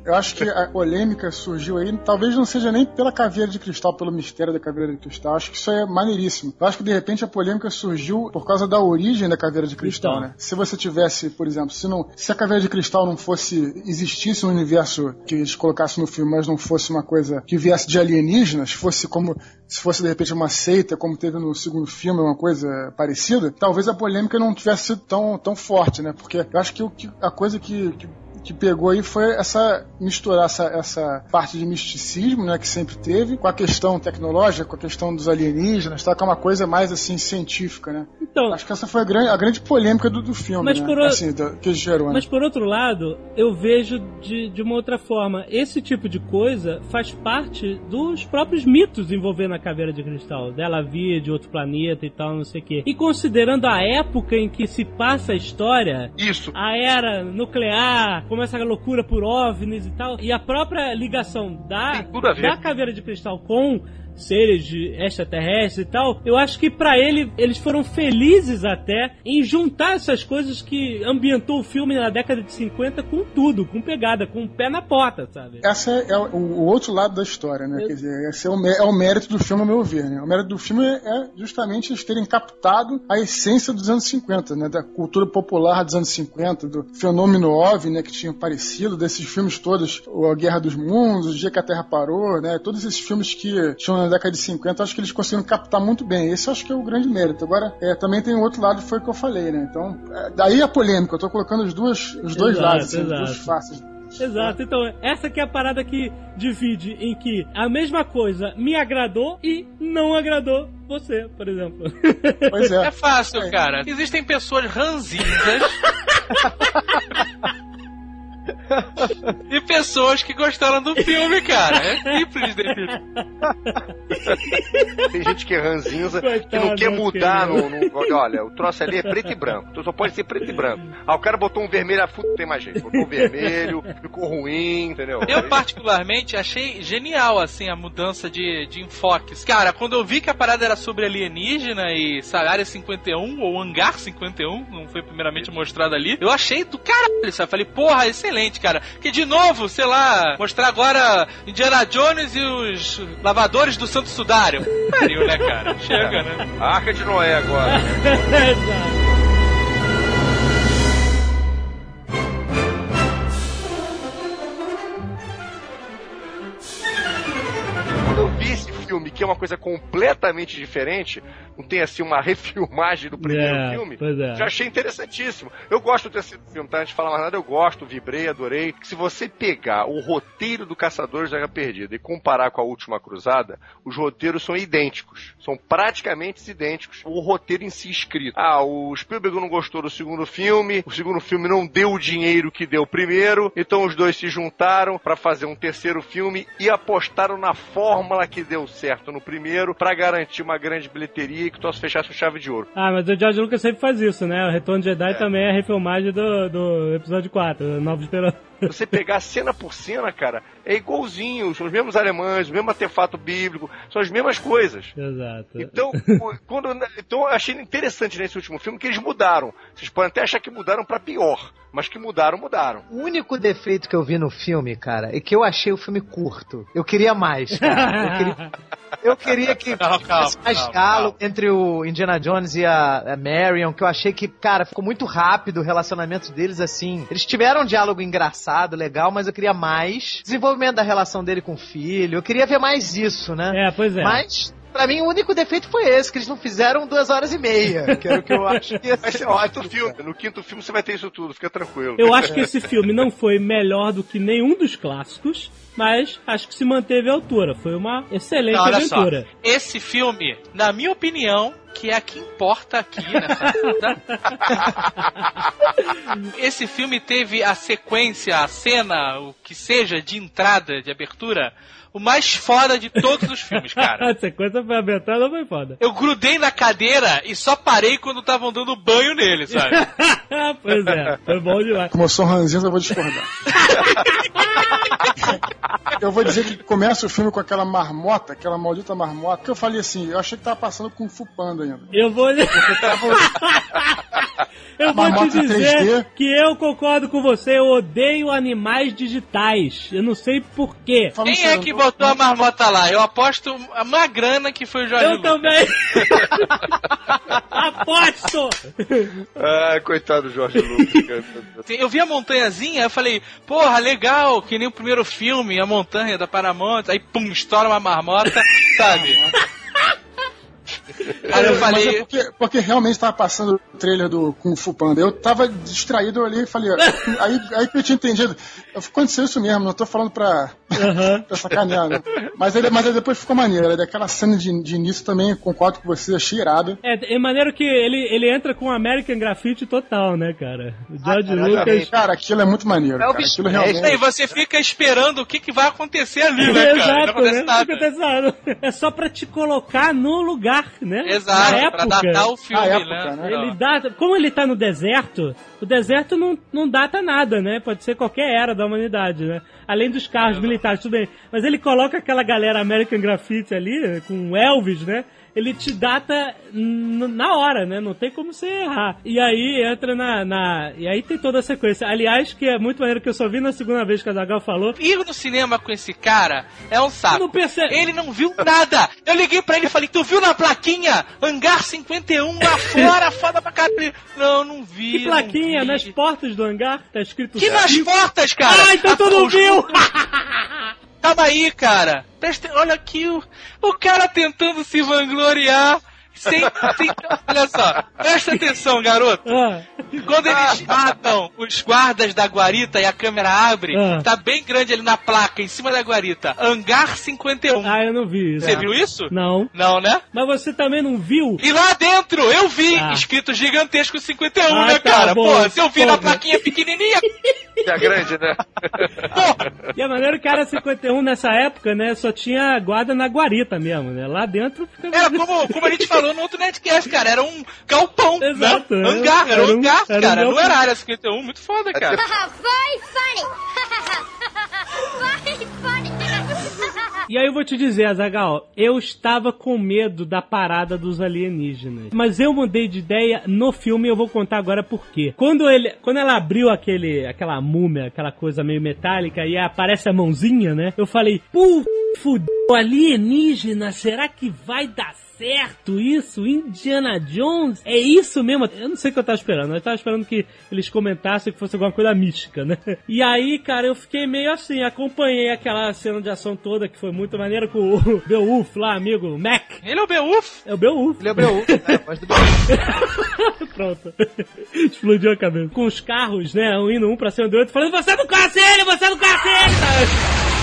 Eu, acho que a polêmica surgiu aí, talvez não seja nem pela caveira de cristal, pelo mistério da caveira de cristal. Acho que isso é maneiríssimo. Eu acho que de repente a polêmica surgiu por causa da origem da caveira de cristal, Então. né? Se você tivesse, por exemplo, se, não, se a caveira de cristal não fosse, existisse um universo que eles colocassem no filme, mas não fosse uma coisa que viesse de alienígenas, fosse como, se fosse de repente uma seita, como teve no segundo filme, uma coisa parecida, talvez a polêmica não tivesse sido tão, tão forte, né? Porque eu acho que, o que a coisa que, que que pegou aí foi essa misturar essa, essa parte de misticismo, né, que sempre teve, com a questão tecnológica, com a questão dos alienígenas, tá, que é uma coisa mais assim científica, né? Então, Acho que essa foi a grande, a grande polêmica do, do filme, Mas né? por o- assim, do- que gerou, né? Mas por outro lado, eu vejo de, de uma outra forma. Esse tipo de coisa faz parte dos próprios mitos envolvendo a caveira de cristal. Dela vir de outro planeta e tal, não sei o quê. E considerando a época em que se passa a história, Isso. a era nuclear, começa a loucura por OVNIs e tal, e a própria ligação da, da caveira de cristal com seres de extraterrestres e tal, eu acho que pra ele eles foram felizes até em juntar essas coisas que ambientou o filme na década de 50 com tudo, com pegada, com o pé na porta, sabe? Essa é o, o outro lado da história, né? Eu- Quer dizer, esse é o, é o mérito do filme, a meu ver, né? O mérito do filme é, justamente eles terem captado a essência dos anos 50, né? Da cultura popular dos anos 50, do fenômeno OVNI, né? Que tinha aparecido, desses filmes todos, o A Guerra dos Mundos, O Dia que a Terra Parou, né? Todos esses filmes que tinham década de 50, acho que eles conseguiram captar muito bem. Esse acho que é o grande mérito. Agora, é, também tem o outro lado, foi o que eu falei, né? Então, é, daí a polêmica. Eu tô colocando os, duas, os dois Exato, lados, assim, as exato. duas faces. Exato, então essa que é a parada que divide em que a mesma coisa me agradou e não agradou você, por exemplo. Pois é. É fácil, É. cara. Existem pessoas ranzinhas. e pessoas que gostaram do filme, cara. É simples definir. Tem gente que é ranzinza, que não quer mudar querido. no, no- Olha, o troço ali é preto e branco. Então só pode ser preto e branco. Ah, o cara botou um vermelho, a puta, tem mais jeito. Botou um vermelho, ficou ruim, entendeu? Eu, particularmente, achei genial, assim, a mudança de, de enfoques. Cara, quando eu vi que a parada era sobre alienígena e, sabe, Área 51, ou Hangar 51, não foi primeiramente mostrado ali, eu achei do caralho, sabe? Falei, porra, excelente, cara. Que, de novo, sei lá, mostrar agora Indiana Jones e os lavadores do Santo Sudário. Pariu, né, cara? Chega, né? A Arca de Noé agora. Exato. Filme, que é uma coisa completamente diferente, não tem assim uma refilmagem do primeiro É, filme, é. já achei interessantíssimo. Eu gosto desse filme, tá? Antes de falar mais nada, eu gosto, vibrei, adorei. Se você pegar o roteiro do Caçadores da Arca Perdida e comparar com a Última Cruzada, os roteiros são idênticos. São praticamente idênticos. O roteiro em si escrito. Ah, o Spielberg não gostou do segundo filme, o segundo filme não deu o dinheiro que deu o primeiro, então os dois se juntaram para fazer um terceiro filme e apostaram na fórmula que deu certo no primeiro para garantir uma grande bilheteria e que o troço fechasse com chave de ouro. Ah, mas o George Lucas sempre faz isso, né? O Retorno de Jedi também é a refilmagem do, do episódio 4, Nova Esperança. Você pegar cena por cena, cara, é igualzinho. São os mesmos alemães, o mesmo artefato bíblico, são as mesmas coisas. Exato. Então, quando, então eu achei interessante nesse último filme que eles mudaram. Vocês podem até achar que mudaram pra pior, mas que mudaram, mudaram. O único defeito que eu vi no filme, cara, é que eu achei o filme curto. Eu queria mais, cara. Eu queria, eu queria que calma, tivesse mais calma, diálogo entre o Indiana Jones e a, a Marion, que eu achei que, cara, ficou muito rápido o relacionamento deles, assim. Eles tiveram um diálogo engraçado, legal, mas eu queria mais. Desenvolvimento da relação dele com o filho. Eu queria ver mais isso, né? É, pois é. Mas, pra mim, o único defeito foi esse, que eles não fizeram duas horas e meia. Que era o que eu acho que ia Vai ser ser no quinto ótimo. filme. No quinto filme você vai ter isso tudo, fica tranquilo. Eu acho que esse filme não foi melhor do que nenhum dos clássicos, mas acho que se manteve à altura. Foi uma excelente Não, olha só. aventura. Esse filme, na minha opinião, que é a que importa aqui nessa esse filme teve a sequência, a cena, o que seja de entrada, de abertura, o mais foda de todos os filmes, cara. A sequência foi abençoada, foi foda. Eu grudei na cadeira e só parei quando estavam dando banho nele, sabe? pois é, foi bom demais. Como eu sou ranzinza, eu vou discordar. eu vou dizer que começa o filme com aquela marmota, aquela maldita marmota, que eu falei assim, eu achei que tava passando com Fu Panda ainda. Eu vou. Eu vou te dizer 3D. que eu concordo com você, eu odeio animais digitais. Eu não sei porquê. Quem é que botou a marmota lá? Eu aposto uma grana que foi o Jorge Eu Lucas. também! Aposto! Ah, coitado do Jorge Lucas. Eu vi a montanhazinha, eu falei, porra, legal, que nem o primeiro filme, a montanha da Paramount, aí pum, estoura uma marmota, sabe? Aí eu Mas é falei, porque, porque realmente tava passando o trailer do Kung Fu Panda. Eu tava distraído, olhei e falei, aí, aí que eu tinha entendido. Eu, aconteceu isso mesmo, não tô falando pra, Aham. pra sacanear, né? Mas, aí, mas aí depois ficou maneiro. Daquela cena de, de início também, concordo com você, achei irado. É, é maneiro que ele, ele entra com American Graffiti total, né, cara? O George Lucas. Cara, aquilo é muito maneiro. É o cara. bicho Aquilo mestre. aí realmente. você fica esperando o que, que vai acontecer ali, né, cara? Não Exato, acontece né? nada. É só pra te colocar no lugar, né? Exato, Na pra época. datar o filme, Na época, né? né? Ele data, como ele tá no deserto, o deserto não, não data nada, né? Pode ser qualquer era da humanidade, né? Além dos carros militares, tudo bem. Mas ele coloca aquela galera American Graffiti ali, né? com Elvis, né? Ele te data na hora, né? Não tem como você errar. E aí entra na, na. E aí tem toda a sequência. Aliás, que é muito maneiro que eu só vi na segunda vez que a Zagal falou. Ir no cinema com esse cara é um saco. Não percebe. Ele não viu nada. Eu liguei pra ele e falei, tu viu na plaquinha? Hangar 51 lá fora, foda pra caralho. Não, não vi. Que plaquinha vi. nas portas do hangar? Tá escrito. Que nas portas, cara! Ah, então tu não viu! Calma aí, cara. Olha aqui o, o cara tentando se vangloriar. Sem, sem- olha só, presta atenção, garoto. Ah, Quando eles matam os guardas da guarita e a câmera abre, Ah. tá bem grande ali na placa, em cima da guarita. Hangar 51. ah, eu não vi isso. Você viu isso? Não. Não, né? Mas você também não viu? E lá dentro, eu vi, Ah. escrito gigantesco 51, Ah, né, tá cara? bom, Pô, se eu vi na plaquinha pequenininha, É grande, né? E a maneira que era 51 nessa época, né? Só tinha guarda na guarita mesmo, né? Lá dentro fica. era como, como a gente falou no outro Netcast, cara. Era um galpão, Exato, né? era- Hangar, era, era um um- hangar, era um cara. Não galpão. era área 51, muito foda, cara. Very funny. Very funny. E aí eu vou te dizer, Azagal, eu estava com medo da parada dos alienígenas. Mas eu mudei de ideia no filme e eu vou contar agora por quê. Quando, ele, quando ela abriu aquele, aquela múmia, aquela coisa meio metálica e aparece a mãozinha, né? Eu falei, puta, fudeu, alienígena, será que vai dar certo isso? Indiana Jones? É isso mesmo? Eu não sei o que eu tava esperando. Eu tava esperando que eles comentassem que fosse alguma coisa mística, né? E aí, cara, eu fiquei meio assim, acompanhei aquela cena de ação toda que foi muito maneira com o Beowulf lá, amigo, Mac. Ele é o Beowulf. É o Beowulf. Ele é o Beowulf? Voz do Beowulf. Pronto. Explodiu a cabeça. Com os carros, né, um indo um pra cima do outro, falando, você não conhece ele, você não conhece ele!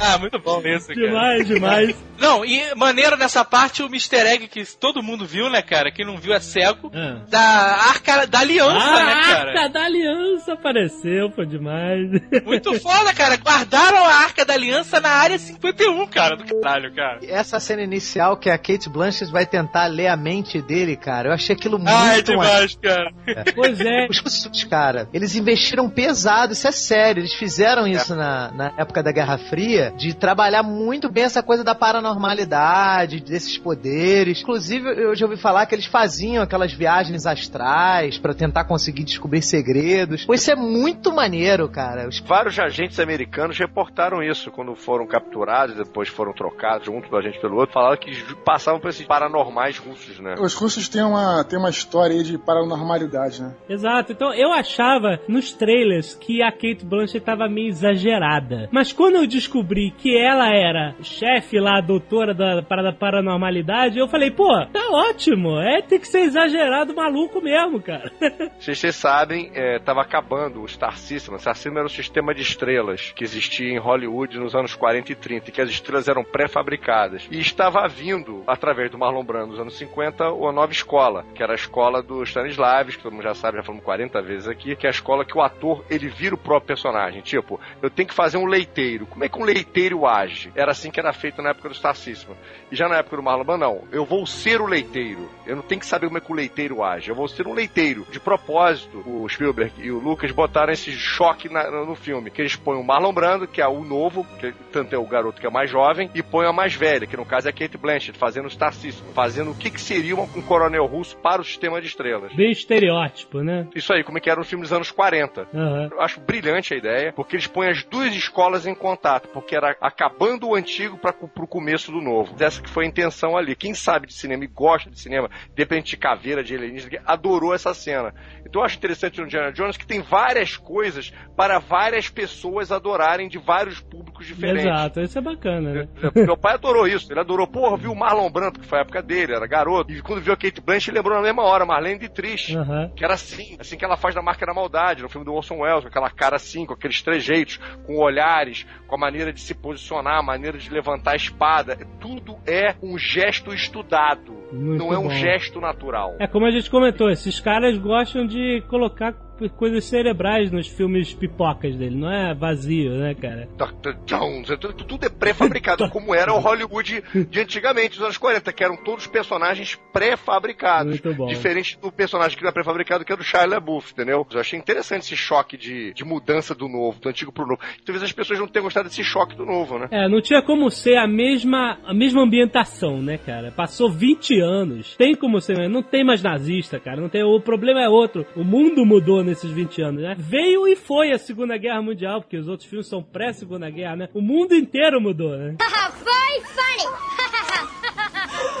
Ah, muito bom isso, cara. Demais, demais. Não, e maneiro nessa parte o Mr. Egg que todo mundo viu, né, cara? Quem não viu é cego. Ah. Da arca da aliança, né, a cara? arca da aliança apareceu, foi demais. Muito foda, cara. Guardaram a arca da aliança na área 51, cara, do caralho, cara. Essa cena inicial que a Kate Blanchett vai tentar ler a mente dele, cara, eu achei aquilo muito Ah, é demais, cara. Pois é. Os cara, eles investiram pesado, isso é sério. Eles fizeram isso na, na época da Guerra Fria, de trabalhar muito bem essa coisa da paranormalidade, desses poderes. Inclusive, eu já ouvi falar que eles faziam aquelas viagens astrais pra tentar conseguir descobrir segredos. Pô, isso é muito maneiro, cara. Os- Vários agentes americanos reportaram isso quando foram capturados, depois foram trocados um do agente pelo outro, falaram que passavam por esses paranormais russos, né? Os russos têm uma, têm uma história aí de paranormalidade, né? Exato, então eu achava nos trailers que a Kate Blanchett tava meio exagerada. Mas quando eu descobri que ela era chefe lá, a doutora da parada paranormalidade, eu falei, pô, tá ótimo, é tem que ser exagerado maluco mesmo, cara. Vocês sabem, é, tava acabando o Star System. O Star System era o sistema de estrelas que existia em Hollywood nos anos 40 e 30, que as estrelas eram pré-fabricadas. E estava vindo, através do Marlon Brando nos anos 50, uma nova escola, que era a escola do Stanislavski, que todo mundo já sabe, já falamos 40 vezes aqui, que é a escola que o ator, ele vira o próprio personagem. Tipo, eu tenho que fazer um leiteiro. Como é que um leiteiro leiteiro age. Era assim que era feito na época do. E já na época do Marlon Brando, não. Eu vou ser o leiteiro. Eu não tenho que saber como é que o leiteiro age. Eu vou ser um leiteiro. De propósito, o Spielberg e o Lucas botaram esse choque na- no filme. Que eles põem o Marlon Brando, que é o novo, que tanto é o garoto que é mais jovem, e põem a mais velha, que no caso é a Kate Blanchett, fazendo o Star System. Fazendo o que, que seria um, um coronel russo para o sistema de estrelas. Bem estereótipo, né? Isso aí, como é que era no filme dos anos 40. Aham. Eu acho brilhante a ideia, porque eles põem as duas escolas em contato, porque era acabando o antigo para pro começo do novo. Essa que foi a intenção ali. Quem sabe de cinema e gosta de cinema, depende de caveira, de alienígena, adorou essa cena. Então eu acho interessante no Indiana Jones que tem várias coisas para várias pessoas adorarem de vários públicos diferentes. Exato, isso é bacana, né? Meu pai adorou isso. Ele adorou, porra, viu o Marlon Brando, que foi a época dele, era garoto. E quando viu a Kate Blanchett, ele lembrou na mesma hora, Marlene Dietrich. Aham. Que era assim, assim que ela faz na Marca da Maldade, no filme do Orson Welles, com aquela cara assim, com aqueles trejeitos, com olhares, com a maneira de se posicionar, a maneira de levantar a espada. Tudo é um gesto estudado, Muito não é um bom. gesto natural. É como a gente comentou, esses caras gostam de colocar coisas cerebrais nos filmes pipocas dele, não é vazio, né, cara? Dr. Jones, tudo, tudo é pré-fabricado, como era o Hollywood de antigamente, dos anos 40, que eram todos personagens pré-fabricados. Muito bom. Diferente do personagem que não é pré-fabricado, que é do Shia LaBeouf, entendeu? Eu achei interessante esse choque de, de mudança do novo, do antigo pro novo. Talvez as pessoas não tenham gostado desse choque do novo, né? É, não tinha como ser a mesma, a mesma ambientação, né, cara? Passou 20 anos. Tem como ser, não tem mais nazista, cara. Não tem, o problema é outro. O mundo mudou nesses 20 anos, né? Veio e foi a Segunda Guerra Mundial, porque os outros filmes são pré-Segunda Guerra, né? O mundo inteiro mudou, né? Very funny.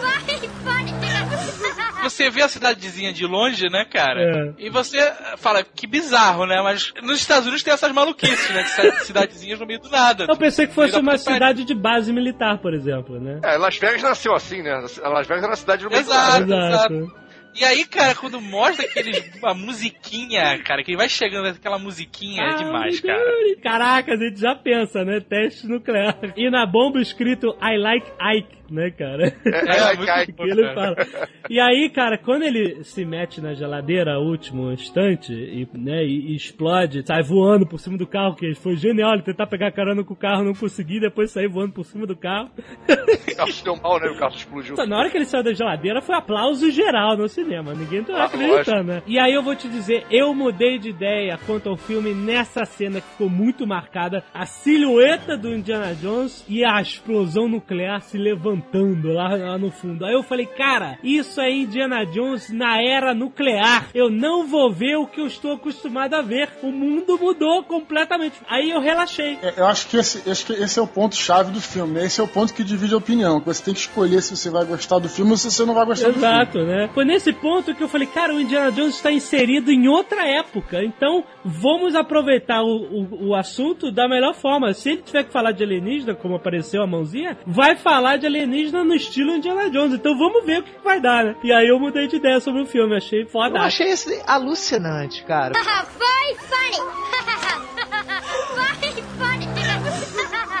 Very funny. Você vê a cidadezinha de longe, né, cara? É. E você fala, que bizarro, né? Mas nos Estados Unidos tem essas maluquices, né? De cidadezinhas no meio do nada. Eu pensei que fosse uma cidade de base militar, por exemplo, né? É, Las Vegas nasceu assim, né? Las Vegas era uma cidade no meio do Exato. nada. Exato. E aí, cara, quando mostra aqueles, a musiquinha, cara, que vai chegando aquela musiquinha, é demais, cara. Caraca, a gente já pensa, né? Teste nuclear. E na bomba escrito I like Ike, né, cara? É, é, muito ele fala. E aí, cara, quando ele se mete na geladeira último instante e, né, e, e explode, sai voando por cima do carro, que foi genial ele tentar pegar carona com o carro, não conseguir, depois sair voando por cima do carro. o carro se deu mal, né? O carro explodiu. Na hora que ele saiu da geladeira foi aplauso geral no cinema. Ninguém tá Ah, acreditando, né? E aí eu vou te dizer, eu mudei de ideia quanto ao filme nessa cena que ficou muito marcada. A silhueta do Indiana Jones e a explosão nuclear se levantando lá, lá no fundo. Aí eu falei, cara, isso é Indiana Jones na era nuclear. Eu não vou ver o que eu estou acostumado a ver. O mundo mudou completamente. Aí eu relaxei. É, Eu acho que esse, acho que esse é o ponto chave do filme, né? Esse é o ponto que divide a opinião. Você tem que escolher se você vai gostar do filme ou se você não vai gostar do filme. Exato, né? Foi nesse ponto que eu falei, cara, o Indiana Jones está inserido em outra época, então vamos aproveitar o, o, o assunto da melhor forma. Se ele tiver que falar de alienígena, como apareceu a mãozinha, vai falar de alienígena no estilo Indiana Jones. Então vamos ver o que, vai dar, né? E aí eu mudei de ideia sobre o filme, achei Eu foda. achei isso alucinante, cara. Very funny.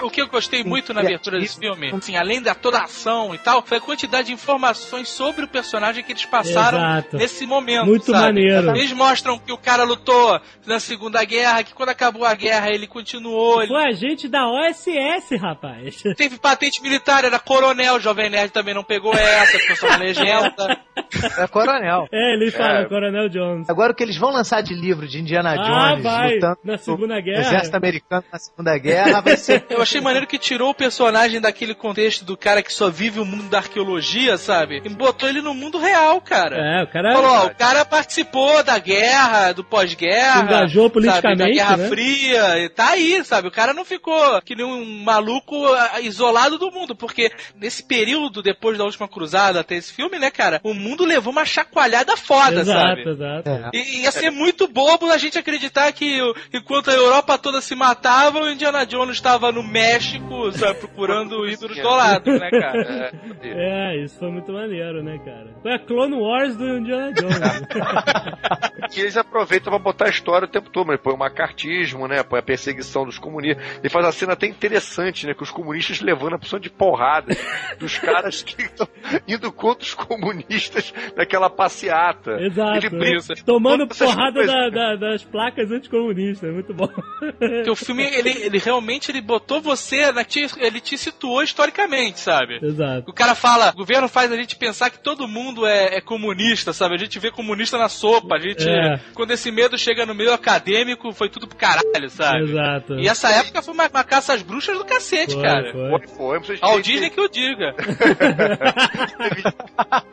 O que eu gostei muito na abertura desse filme, assim, além da toda a ação e tal, foi a quantidade de informações sobre o personagem que eles passaram Exato. nesse momento. Muito sabe? maneiro. Eles mostram que o cara lutou na Segunda Guerra, que quando acabou a guerra ele continuou, ele Foi agente da OSS, rapaz. teve patente militar, era coronel, o Jovem Nerd também não pegou essa, porque eu sou uma legenda. É coronel. É, ele fala, É. Coronel Jones. Agora o que eles vão lançar de livro de Indiana Ah, Jones vai. lutando Na Segunda Guerra. exército americano na Segunda Guerra vai ser Eu achei maneiro que tirou o personagem daquele contexto do cara que só vive o mundo da arqueologia, sabe? E botou ele no mundo real, cara. É, o cara... Falou, ó, o cara participou da guerra, do pós-guerra. Engajou sabe, politicamente, Da Guerra né? Fria. E tá aí, sabe? O cara não ficou que nem um maluco isolado do mundo. Porque nesse período, depois da última cruzada até esse filme, né, cara? O mundo levou uma chacoalhada foda, Exato, sabe? exato. É. E ia ser muito bobo a gente acreditar que enquanto a Europa toda se matava, o Indiana Jones estava no México, sabe, procurando ídolos dolados, né, cara? É, É, isso foi muito maneiro, né, cara? Foi a Clone Wars do Indiana Jones. E eles aproveitam pra botar a história o tempo todo. Ele põe o macartismo, né? Põe a perseguição dos comunistas. Ele faz uma cena até interessante, né? Que os comunistas levando a opção de porrada dos caras que estão indo contra os comunistas naquela passeata. Exato. Ele brinca Tomando porrada da- da- das placas anticomunistas. Muito bom. Porque o filme, ele, ele realmente ele botou você, na, te- ele te situou historicamente, sabe? Exato. O cara fala, o governo faz a gente pensar que todo mundo é, é comunista, sabe? A gente vê comunista na sopa, a gente. É. Quando esse medo chega no meio acadêmico, foi tudo pro caralho, sabe? Exato. E essa época foi uma, uma caça às bruxas do cacete, Foi, cara. foi. Foi, foi. Vocês Ao Disney que eu diga. teve,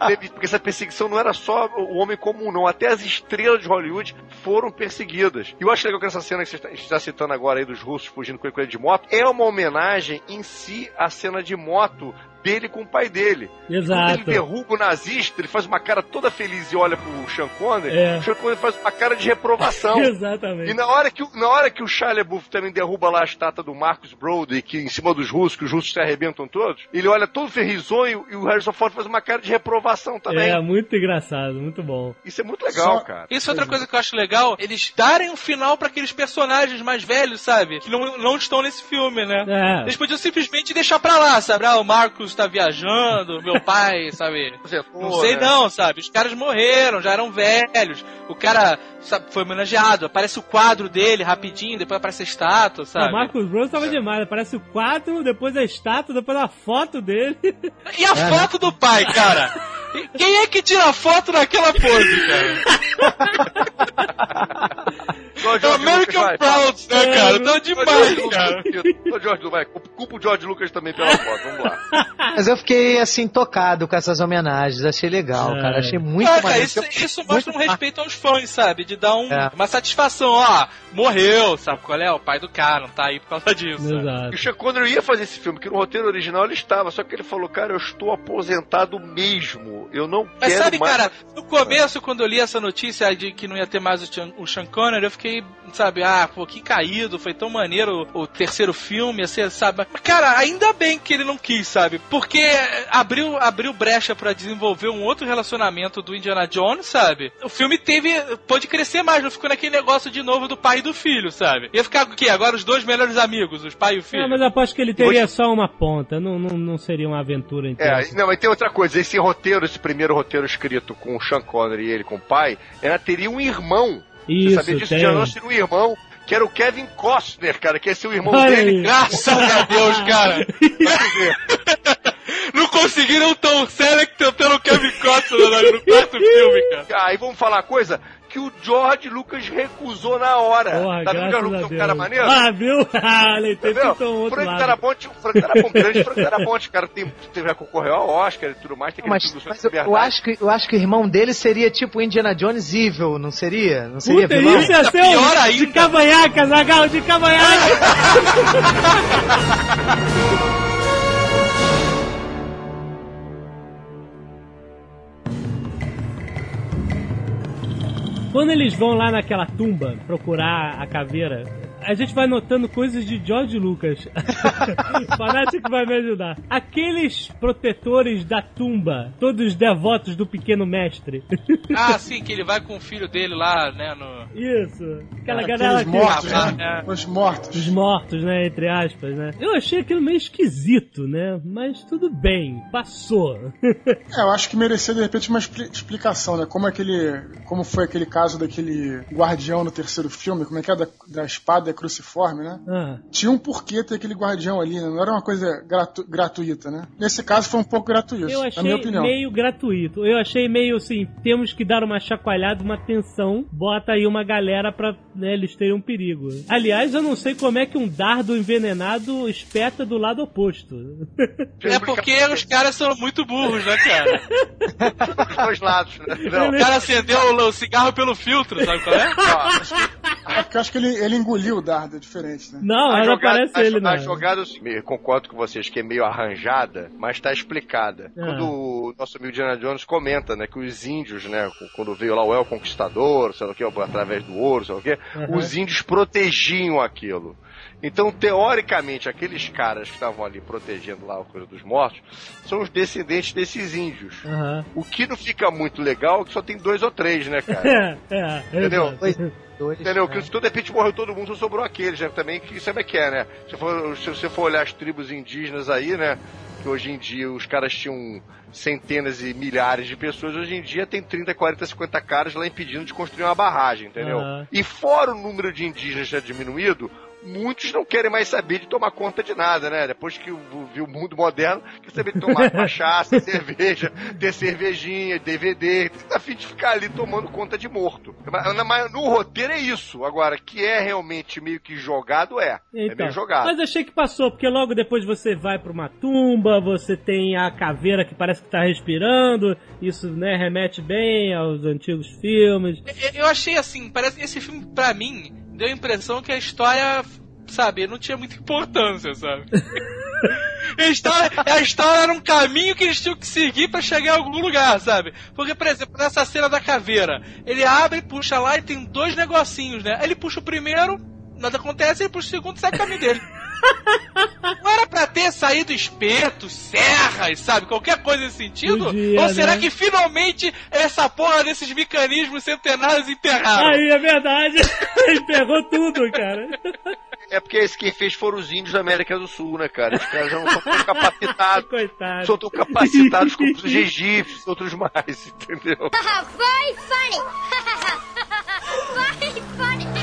teve- porque essa perseguição não era só o homem comum, não. Até as estrelas de Hollywood foram perseguidas. E eu acho legal que essa cena que você está, está citando agora aí dos russos fugindo com ele de moto é uma homenagem em si à cena de moto dele com o pai dele. Quando ele Exato. derruba o nazista, ele faz uma cara toda feliz e olha pro Sean Connery. É. O Sean Connery faz uma cara de reprovação. E Exatamente. na hora, que, na hora que o Shia LaBeouf também derruba lá a estátua do Marcus Brody, que em cima dos russos, que os russos se arrebentam todos, ele olha todo ferrizonho e o Harrison Ford faz uma cara de reprovação também. É, muito engraçado, muito bom. Isso é muito legal, Só- cara. Isso é outra coisa que eu acho legal, eles darem um final pra aqueles personagens mais velhos, sabe? Que não, não estão nesse filme, né? É. Eles podiam simplesmente deixar pra lá, sabe? Ah, o Marcos tá viajando, meu pai, sabe? Não sei né? não, sabe? Os caras morreram, já eram velhos. O cara sabe, foi homenageado. Aparece o quadro dele rapidinho, depois aparece a estátua, O sabe? Marcos Bros tava demais. Aparece o quadro, depois a estátua, depois a foto dele. E a foto do pai, cara? Quem é que tira foto naquela pose, cara? O É o Lucas American vai. Proud, né, cara? Tá Só o demais, cara. O George Lucas, vai. Culpa o George Lucas também pela foto, vamos lá. Mas eu fiquei, assim, tocado com essas homenagens. Achei legal, É. cara. Achei muito Ah, cara, isso, isso mostra um respeito aos fãs, sabe? De dar um- É. uma satisfação, ó, morreu, sabe qual é? O pai do cara, não tá aí por causa disso. sabe? E o Exato. Sean Connery ia fazer esse filme, que no roteiro original ele estava, só que ele falou, cara, eu estou aposentado mesmo. Eu não Mas quero sabe, mais. cara, no começo, quando eu li essa notícia de que não ia ter mais o, Sean- o Sean Connery, eu fiquei, sabe, ah, pô, que caído, foi tão maneiro o, o terceiro filme, assim, sabe? Mas, cara, ainda bem que ele não quis, sabe? Porque abriu, abriu brecha pra desenvolver um outro relacionamento do Indiana Jones, sabe? O filme teve, pôde crescer mais, não ficou naquele negócio de novo do pai e do filho, sabe? Ia ficar o quê? Agora os dois melhores amigos, os pai e o filho. É, mas eu aposto que ele teria só uma ponta. Não, não, não seria uma aventura inteira. É, não, mas tem outra coisa. Esse roteiro, esse primeiro roteiro escrito com o Sean Connery e ele com o pai, ela teria um irmão. Você Isso, sabia disso? tem. Teria um irmão, que era o Kevin Costner, cara, que ia ser o irmão Olha dele. Graças a Deus, cara. Não conseguiram tão sério que tentando o Kevin Costner no, no quarto filme, cara. Aí vamos falar uma coisa que o George Lucas recusou na hora. Porra, tá vendo o George a Lucas é um cara maneiro? Ah, viu? Ah, Leitei tudo um outro Frank lado. Darabonte, o Frank Darabonte, grande Frank Darabonte, cara, tem, tem, já concorreu ao Oscar e tudo mais, tem aquele Mas, filme do mas eu, eu acho que, eu acho que o irmão dele seria tipo Indiana Jones evil, não seria? Não seria Puta, vilão? isso ia ser Pior um de ainda. cavanhaca, Zagal, de cavanhaca. Quando eles vão lá naquela tumba procurar a caveira, a gente vai notando coisas de George Lucas. o fanático vai me ajudar. Aqueles protetores da tumba, todos devotos do pequeno mestre. Ah, sim, que ele vai com o filho dele lá, né, no... Isso. Aquela galera que... mortos, Ah, né? é. Os mortos. Os mortos, né? Entre aspas, né? Eu achei aquilo meio esquisito, né? Mas tudo bem, passou. É, eu acho que merecia de repente uma expli- explicação, né? Como aquele, como foi aquele caso daquele guardião no terceiro filme, como é que é da, da espada cruciforme, né? ah, Tinha um porquê ter aquele guardião ali, né? Não era uma coisa gratu- gratuita, né? Nesse caso foi um pouco gratuito, eu na achei minha opinião. meio gratuito. Eu achei meio assim, temos que dar uma chacoalhada, uma atenção, bota aí uma galera pra né, eles terem um perigo. Aliás, eu não sei como é que um dardo envenenado espeta do lado oposto. É porque os caras são muito burros, né, cara? Dos dois lados, né? Não, O cara acendeu o, cigarro pelo filtro, sabe qual é? ó, É porque eu acho que ele, ele engoliu o dardo, é diferente, né? Não, a mas jogada, aparece a, ele, a não. jogada, eu concordo com vocês que é meio arranjada, mas tá explicada. Ah. Quando o nosso amigo Indiana Jones comenta, né, que os índios, né, quando veio lá o El Conquistador, sei lá o que, através do ouro, sei lá o que, Uhum. os índios protegiam aquilo. Então, teoricamente, aqueles caras que estavam ali protegendo lá a coisa dos mortos são os descendentes desses índios. Aham. O que não fica muito legal é que só tem dois ou três, né, cara? É, é, Entendeu? exato. Dois, Entendeu? né? Que se de repente morreu todo mundo, só sobrou aqueles, né? Também que sabe o que é, né? Se, for- se você for olhar as tribos indígenas aí, né? Que hoje em dia os caras tinham centenas e milhares de pessoas, hoje em dia tem 30, 40, 50 caras lá impedindo de construir uma barragem, entendeu? Aham. E fora o número de indígenas já diminuído, muitos não querem mais saber de tomar conta de nada, né? Depois que o- viu o mundo moderno, quer saber de tomar cachaça, cerveja, ter cervejinha, DVD, tá a fim de ficar ali tomando conta de morto. Mas, mas no roteiro é isso. Agora, que é realmente meio que jogado, é. é Então, meio jogado. mas achei que passou, porque logo depois você vai pra uma tumba, você tem a caveira que parece que tá respirando, isso, né, remete bem aos antigos filmes. Eu- Eu achei assim, parece que esse filme, pra mim, deu a impressão que a história, sabe, não tinha muita importância, sabe? A história, a história era um caminho que eles tinham que seguir pra chegar em algum lugar, sabe? Porque, por exemplo, nessa cena da caveira, ele abre, puxa lá e tem dois negocinhos, né? Ele puxa o primeiro, nada acontece, ele puxa o segundo e segue o caminho dele. Não era pra ter saído espetos, serras, sabe? Qualquer coisa nesse sentido? Podia, Ou será né? que finalmente essa porra desses mecanismos centenários enterraram? Aí é verdade, pegou tudo, cara. É porque esse quem fez foram os índios da América do Sul, né, cara? Os caras já não são tão capacitados. Coitado. São tão capacitados como os egípcios e outros mais, entendeu? Very funny. Very funny.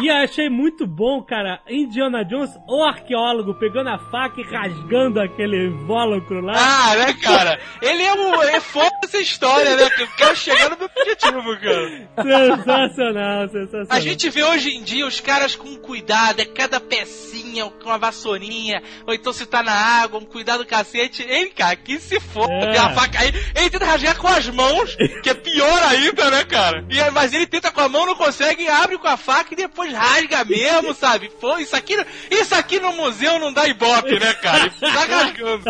E achei muito bom, cara, Indiana Jones, o arqueólogo, pegando a faca e rasgando aquele invólucro lá. Ah, né, cara? Ele é um. É foda essa história, né? Porque eu quero chegar no meu objetivo, cara. Sensacional, sensacional. A gente vê hoje em dia os caras com cuidado, é cada pecinha, com uma vassourinha, ou então se tá na água, um cuidado do cacete. Ele, cara, que se for, É. tem a faca aí. Ele tenta rasgar com as mãos, que é pior ainda, né, cara? E, mas ele tenta com a mão, não consegue, abre com a faca e depois rasga mesmo, sabe? Pô, isso aqui, isso aqui no museu não dá ibope, né, cara? Tá rasgando.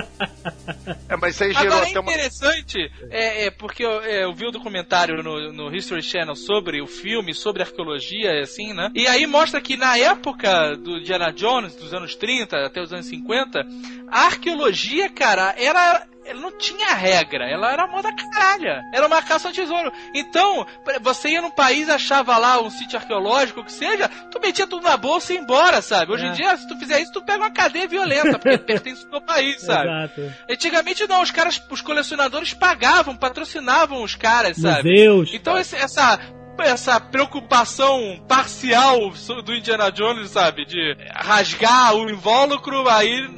É, mas isso aí gerou Agora é até uma. interessante, é, é, porque eu, é, eu vi o documentário no, no History Channel sobre o filme, sobre arqueologia, assim, né? E aí mostra que na época do Indiana Jones, dos anos 30 até os anos 50, a arqueologia, cara, era. Ela não tinha regra, ela era moda caralha. Era uma caça ao tesouro. Então, você ia num país, achava lá um sítio arqueológico, o que seja, tu metia tudo na bolsa e ia embora, sabe? Hoje É. em dia, se tu fizer isso, tu pega uma cadeia violenta, porque pertence ao teu país, sabe? Exato. Antigamente não, os caras, os colecionadores pagavam, patrocinavam os caras, sabe? Museus. Então esse- essa essa preocupação parcial do Indiana Jones, sabe, de rasgar o invólucro, aí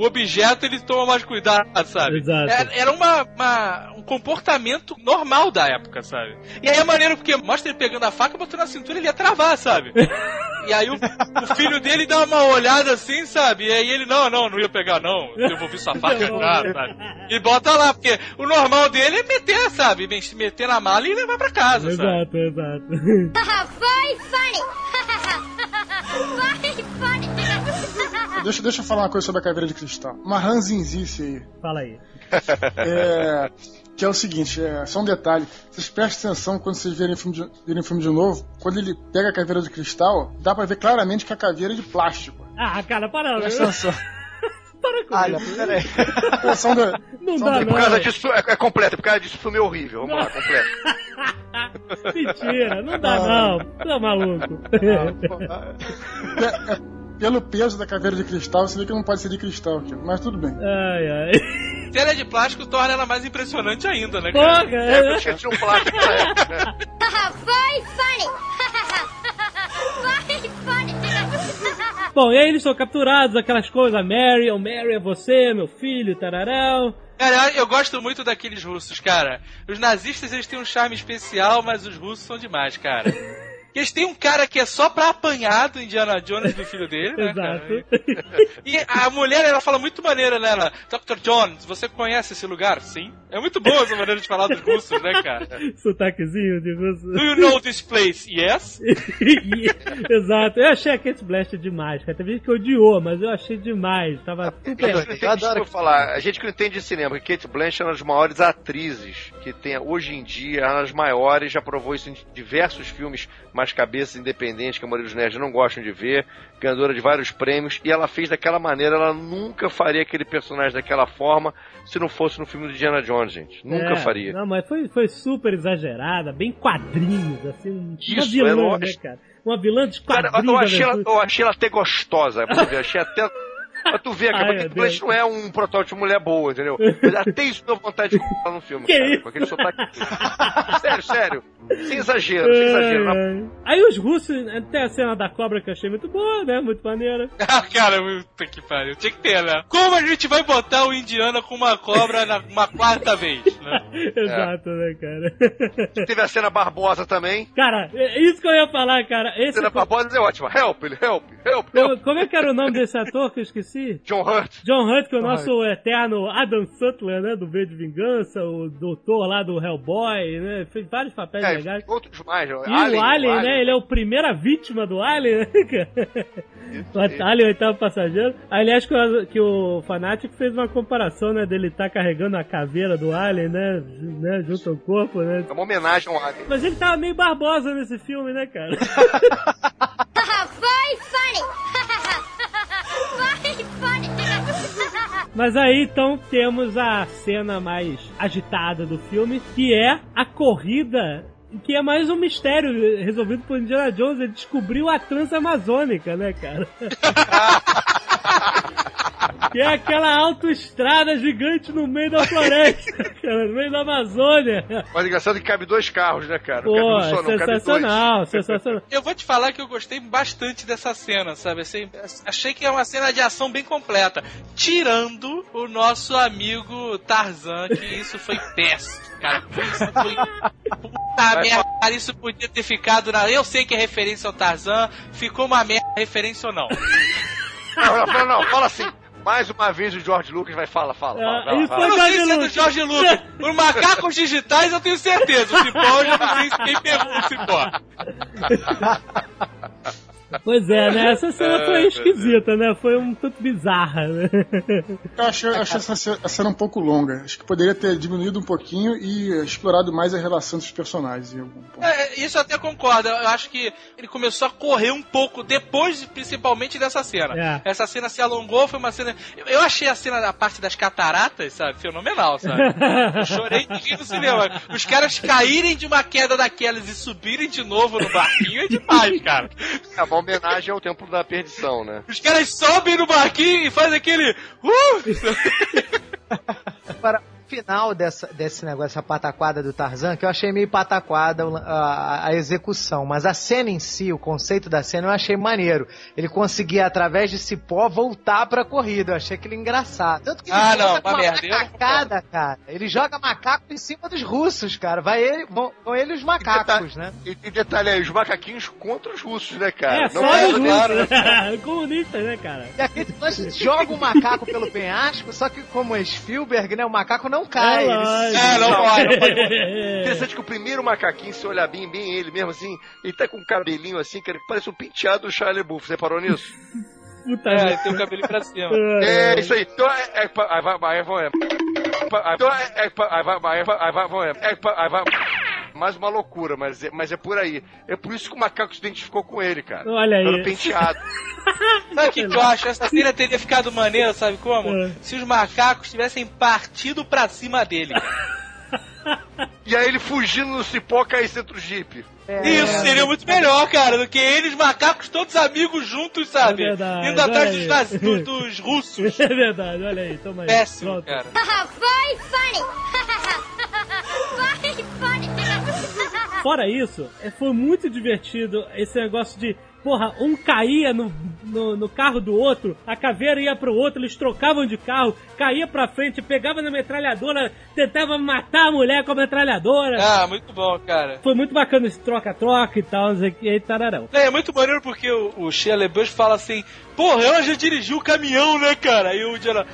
o objeto ele toma mais cuidado, sabe? Exato. Era, era uma, uma- um comportamento normal da época, sabe? E aí é maneiro porque mostra ele pegando a faca, botando na cintura, ele ia travar, sabe? E aí o, o filho dele dá uma olhada assim, sabe? E aí ele, não, não, não ia pegar não, eu devolvi sua faca já, sabe? E bota lá, porque o normal dele é meter, sabe? Se meter na mala e levar pra casa, sabe? Exato, exato. Very funny. Very funny. Deixa, deixa eu falar uma coisa sobre a caveira de cristal. Uma ranzinzice aí. Fala aí. É, que é o seguinte, é, só um detalhe. Vocês prestem atenção quando vocês verem o filme de, verem filme de novo. Quando ele pega a caveira de cristal, dá pra ver claramente que a caveira é de plástico. Ah, cara, para. Presta atenção. Para com Olha, isso. peraí. É, Não dá, um Por não. causa disso, é, é completo, por causa disso o filme é horrível. Vamos lá, completo. Mentira, não dá não. Tá maluco. é, é, pelo peso da caveira de cristal, você vê que não pode ser de cristal aqui. Mas tudo bem. Ai, ai. Se ela é de plástico, torna ela mais impressionante ainda, né, cara? Porra, É, é, eu tinha tinha um plástico na época, né? Very funny. Very funny. Bom, e aí eles são capturados, aquelas coisas, Mary, oh Mary é você, meu filho, tararão. Cara, eu gosto muito daqueles russos, cara. Os nazistas, eles têm um charme especial, mas os russos são demais, cara. Eles têm um cara que é só pra apanhar do Indiana Jones do filho dele, né, cara? Exato. E a mulher, ela fala muito maneira, né? Ela, Dr. Jones, você conhece esse lugar? Sim. É muito boa essa maneira de falar dos russos, né, cara? Sotaquezinho de russo. Do you know this place? Yes? Exato. Eu achei a Kate Blanchett demais, cara. Teve gente que odiou, mas eu achei demais. Tava super... entende, Eu adoro eu falar, a gente que não entende de cinema, porque Kate Blanchett é uma das maiores atrizes que tem hoje em dia, é uma das maiores, já provou isso em diversos filmes mais cabeças independentes que a maioria dos nerds não gostam de ver, ganhadora de vários prêmios, e ela fez daquela maneira, ela nunca faria aquele personagem daquela forma se não fosse no filme do Indiana Jones, gente. Nunca É, faria. Não, mas foi, foi super exagerada, bem quadrinhos, assim. Uma Isso, vilã, é né, cara? Uma vilã de Cara, quadrinhos. eu achei, ela, eu achei ela até gostosa, ver, achei até. Pra tu ver, cara, Ai, porque Blanche não é um protótipo de mulher boa, entendeu? Mas até isso deu vontade de colocar no filme, Que cara, isso? com aquele sotaque. sério, sério. Sem exagero, sem exagero. Na-. Aí os russos, tem a cena da cobra que eu achei muito boa, né? Muito maneira. Ah, cara, puta que pariu. Tinha que ter, né? Como a gente vai botar o indiano com uma cobra na uma quarta vez, né? Exato, né, cara? Teve a cena Barbosa também. cara, é isso que eu ia falar, cara. A Esse. cena Barbosa é ótima. Help, ele, help, help, help. Como, como é que era o nome desse ator que eu esqueci? John Hurt. John Hunt, que é o nosso eterno Adam Sutler, né? Do V de Vingança, o doutor lá do Hellboy, né? Fez vários papéis É, legais. outros mais. E o Alien, né? Ele é o primeira vítima do Alien, né, cara? O isso. Alien, o oitavo passageiro. Aliás, que o, que o Fanatic fez uma comparação, né? Dele estar carregando a caveira do Alien, né? né junto ao corpo, né? É uma homenagem ao Alien. Mas ele tava meio barbosa nesse filme, né, cara? Funny. Mas aí então temos a cena mais agitada do filme, que é a corrida. Que é mais um mistério resolvido por Indiana Jones. Ele descobriu a Transamazônica, né, cara? que é aquela autoestrada gigante no meio da floresta, cara, no meio da Amazônia. Mas engraçado que cabe dois carros, né, cara? Não Pô, cabe um só, não, cabe dois. sensacional, sensacional. Eu vou te falar que eu gostei bastante dessa cena, sabe? Assim, achei que é uma cena de ação bem completa. Tirando o nosso amigo Tarzan, que isso foi péssimo, cara. Isso foi. Puta merda, cara, isso podia ter ficado na. Eu sei que é referência ao Tarzan, ficou uma merda referência ou não. Não, não, não, fala assim. Mais uma vez o George Lucas vai falar, fala, fala. Lá, isso fala. Eu não sei se é do. Jorge Lucas. Os macacos digitais eu tenho certeza. O Cipó eu já não sei se quem pegou o Cipó. Pois é, né? Essa cena Ai, foi meu esquisita, né? Foi um tanto bizarra, né? Eu achei, eu achei essa cena um pouco longa. Acho que poderia ter diminuído um pouquinho e explorado mais a relação dos personagens. Em algum ponto. É, isso eu até concordo. Eu acho que ele começou a correr um pouco depois, principalmente dessa cena. É. Essa cena se alongou, foi uma cena. Eu- achei a cena da parte das cataratas, sabe, fenomenal, sabe? Eu chorei de rir no cinema. Os caras caírem de uma queda daquelas e subirem de novo no barquinho é demais, cara. É uma homenagem ao Templo da Perdição, né? Os caras sobem no barquinho e fazem aquele. Uh! O final dessa, desse negócio, essa pataquada do Tarzan, que eu achei meio pataquada a, a execução, mas a cena em si, o conceito da cena, eu achei maneiro. Ele conseguia, através de cipó, voltar pra corrida. Eu achei aquele engraçado. Tanto que ele Ah, não, com uma uma merda, não macacada, cara. Ele joga macaco em cima dos russos, cara. Vai ele, vão, vão ele os macacos, né? E, e detalhe aí, os macaquinhos contra os russos, né, cara? É, só é, dos claro, né? russos. Comunistas, né, cara? E aquele lance joga o macaco pelo penhasco, só que como é Spielberg, né, o macaco não cai. ele lógico. É, não pode, não pode. Interessante que o primeiro macaquinho, se olhar bem, bem ele mesmo assim, ele tá com um cabelinho assim, que ele parece um penteado do Charlie Buff. Você parou nisso? Puta É, tem o cabelinho pra cima. É, isso aí. Então é. é. Então é. é vai, vai, vai. É aí vai. Mais uma loucura, mas é, mas é por aí. É por isso que o macaco se identificou com ele, cara. Olha aí. Pelo penteado. Sabe o que, que eu acho? Essa cena teria ficado maneira, sabe como? É. Se os macacos tivessem partido pra cima dele. E aí ele fugindo no cipó caísse dentro do jipe. Isso seria muito melhor, cara, do que eles, macacos, todos amigos juntos, sabe? É verdade, Indo atrás dos, do- dos russos. É verdade, olha aí, toma aí. Péssimo, Pronto. cara. Very funny. very funny. Fora isso, é, foi muito divertido esse negócio de. Porra, um caía no, no, no carro do outro, a caveira ia pro outro, eles trocavam de carro, caía pra frente, pegava na metralhadora, tentava matar a mulher com a metralhadora. Ah, muito bom, cara. Foi muito bacana esse troca-troca e tal, e tararão. É, é muito maneiro porque o, o Shia LaBeouf fala assim, porra, ela já dirigiu o caminhão, né, cara? E o Indiana,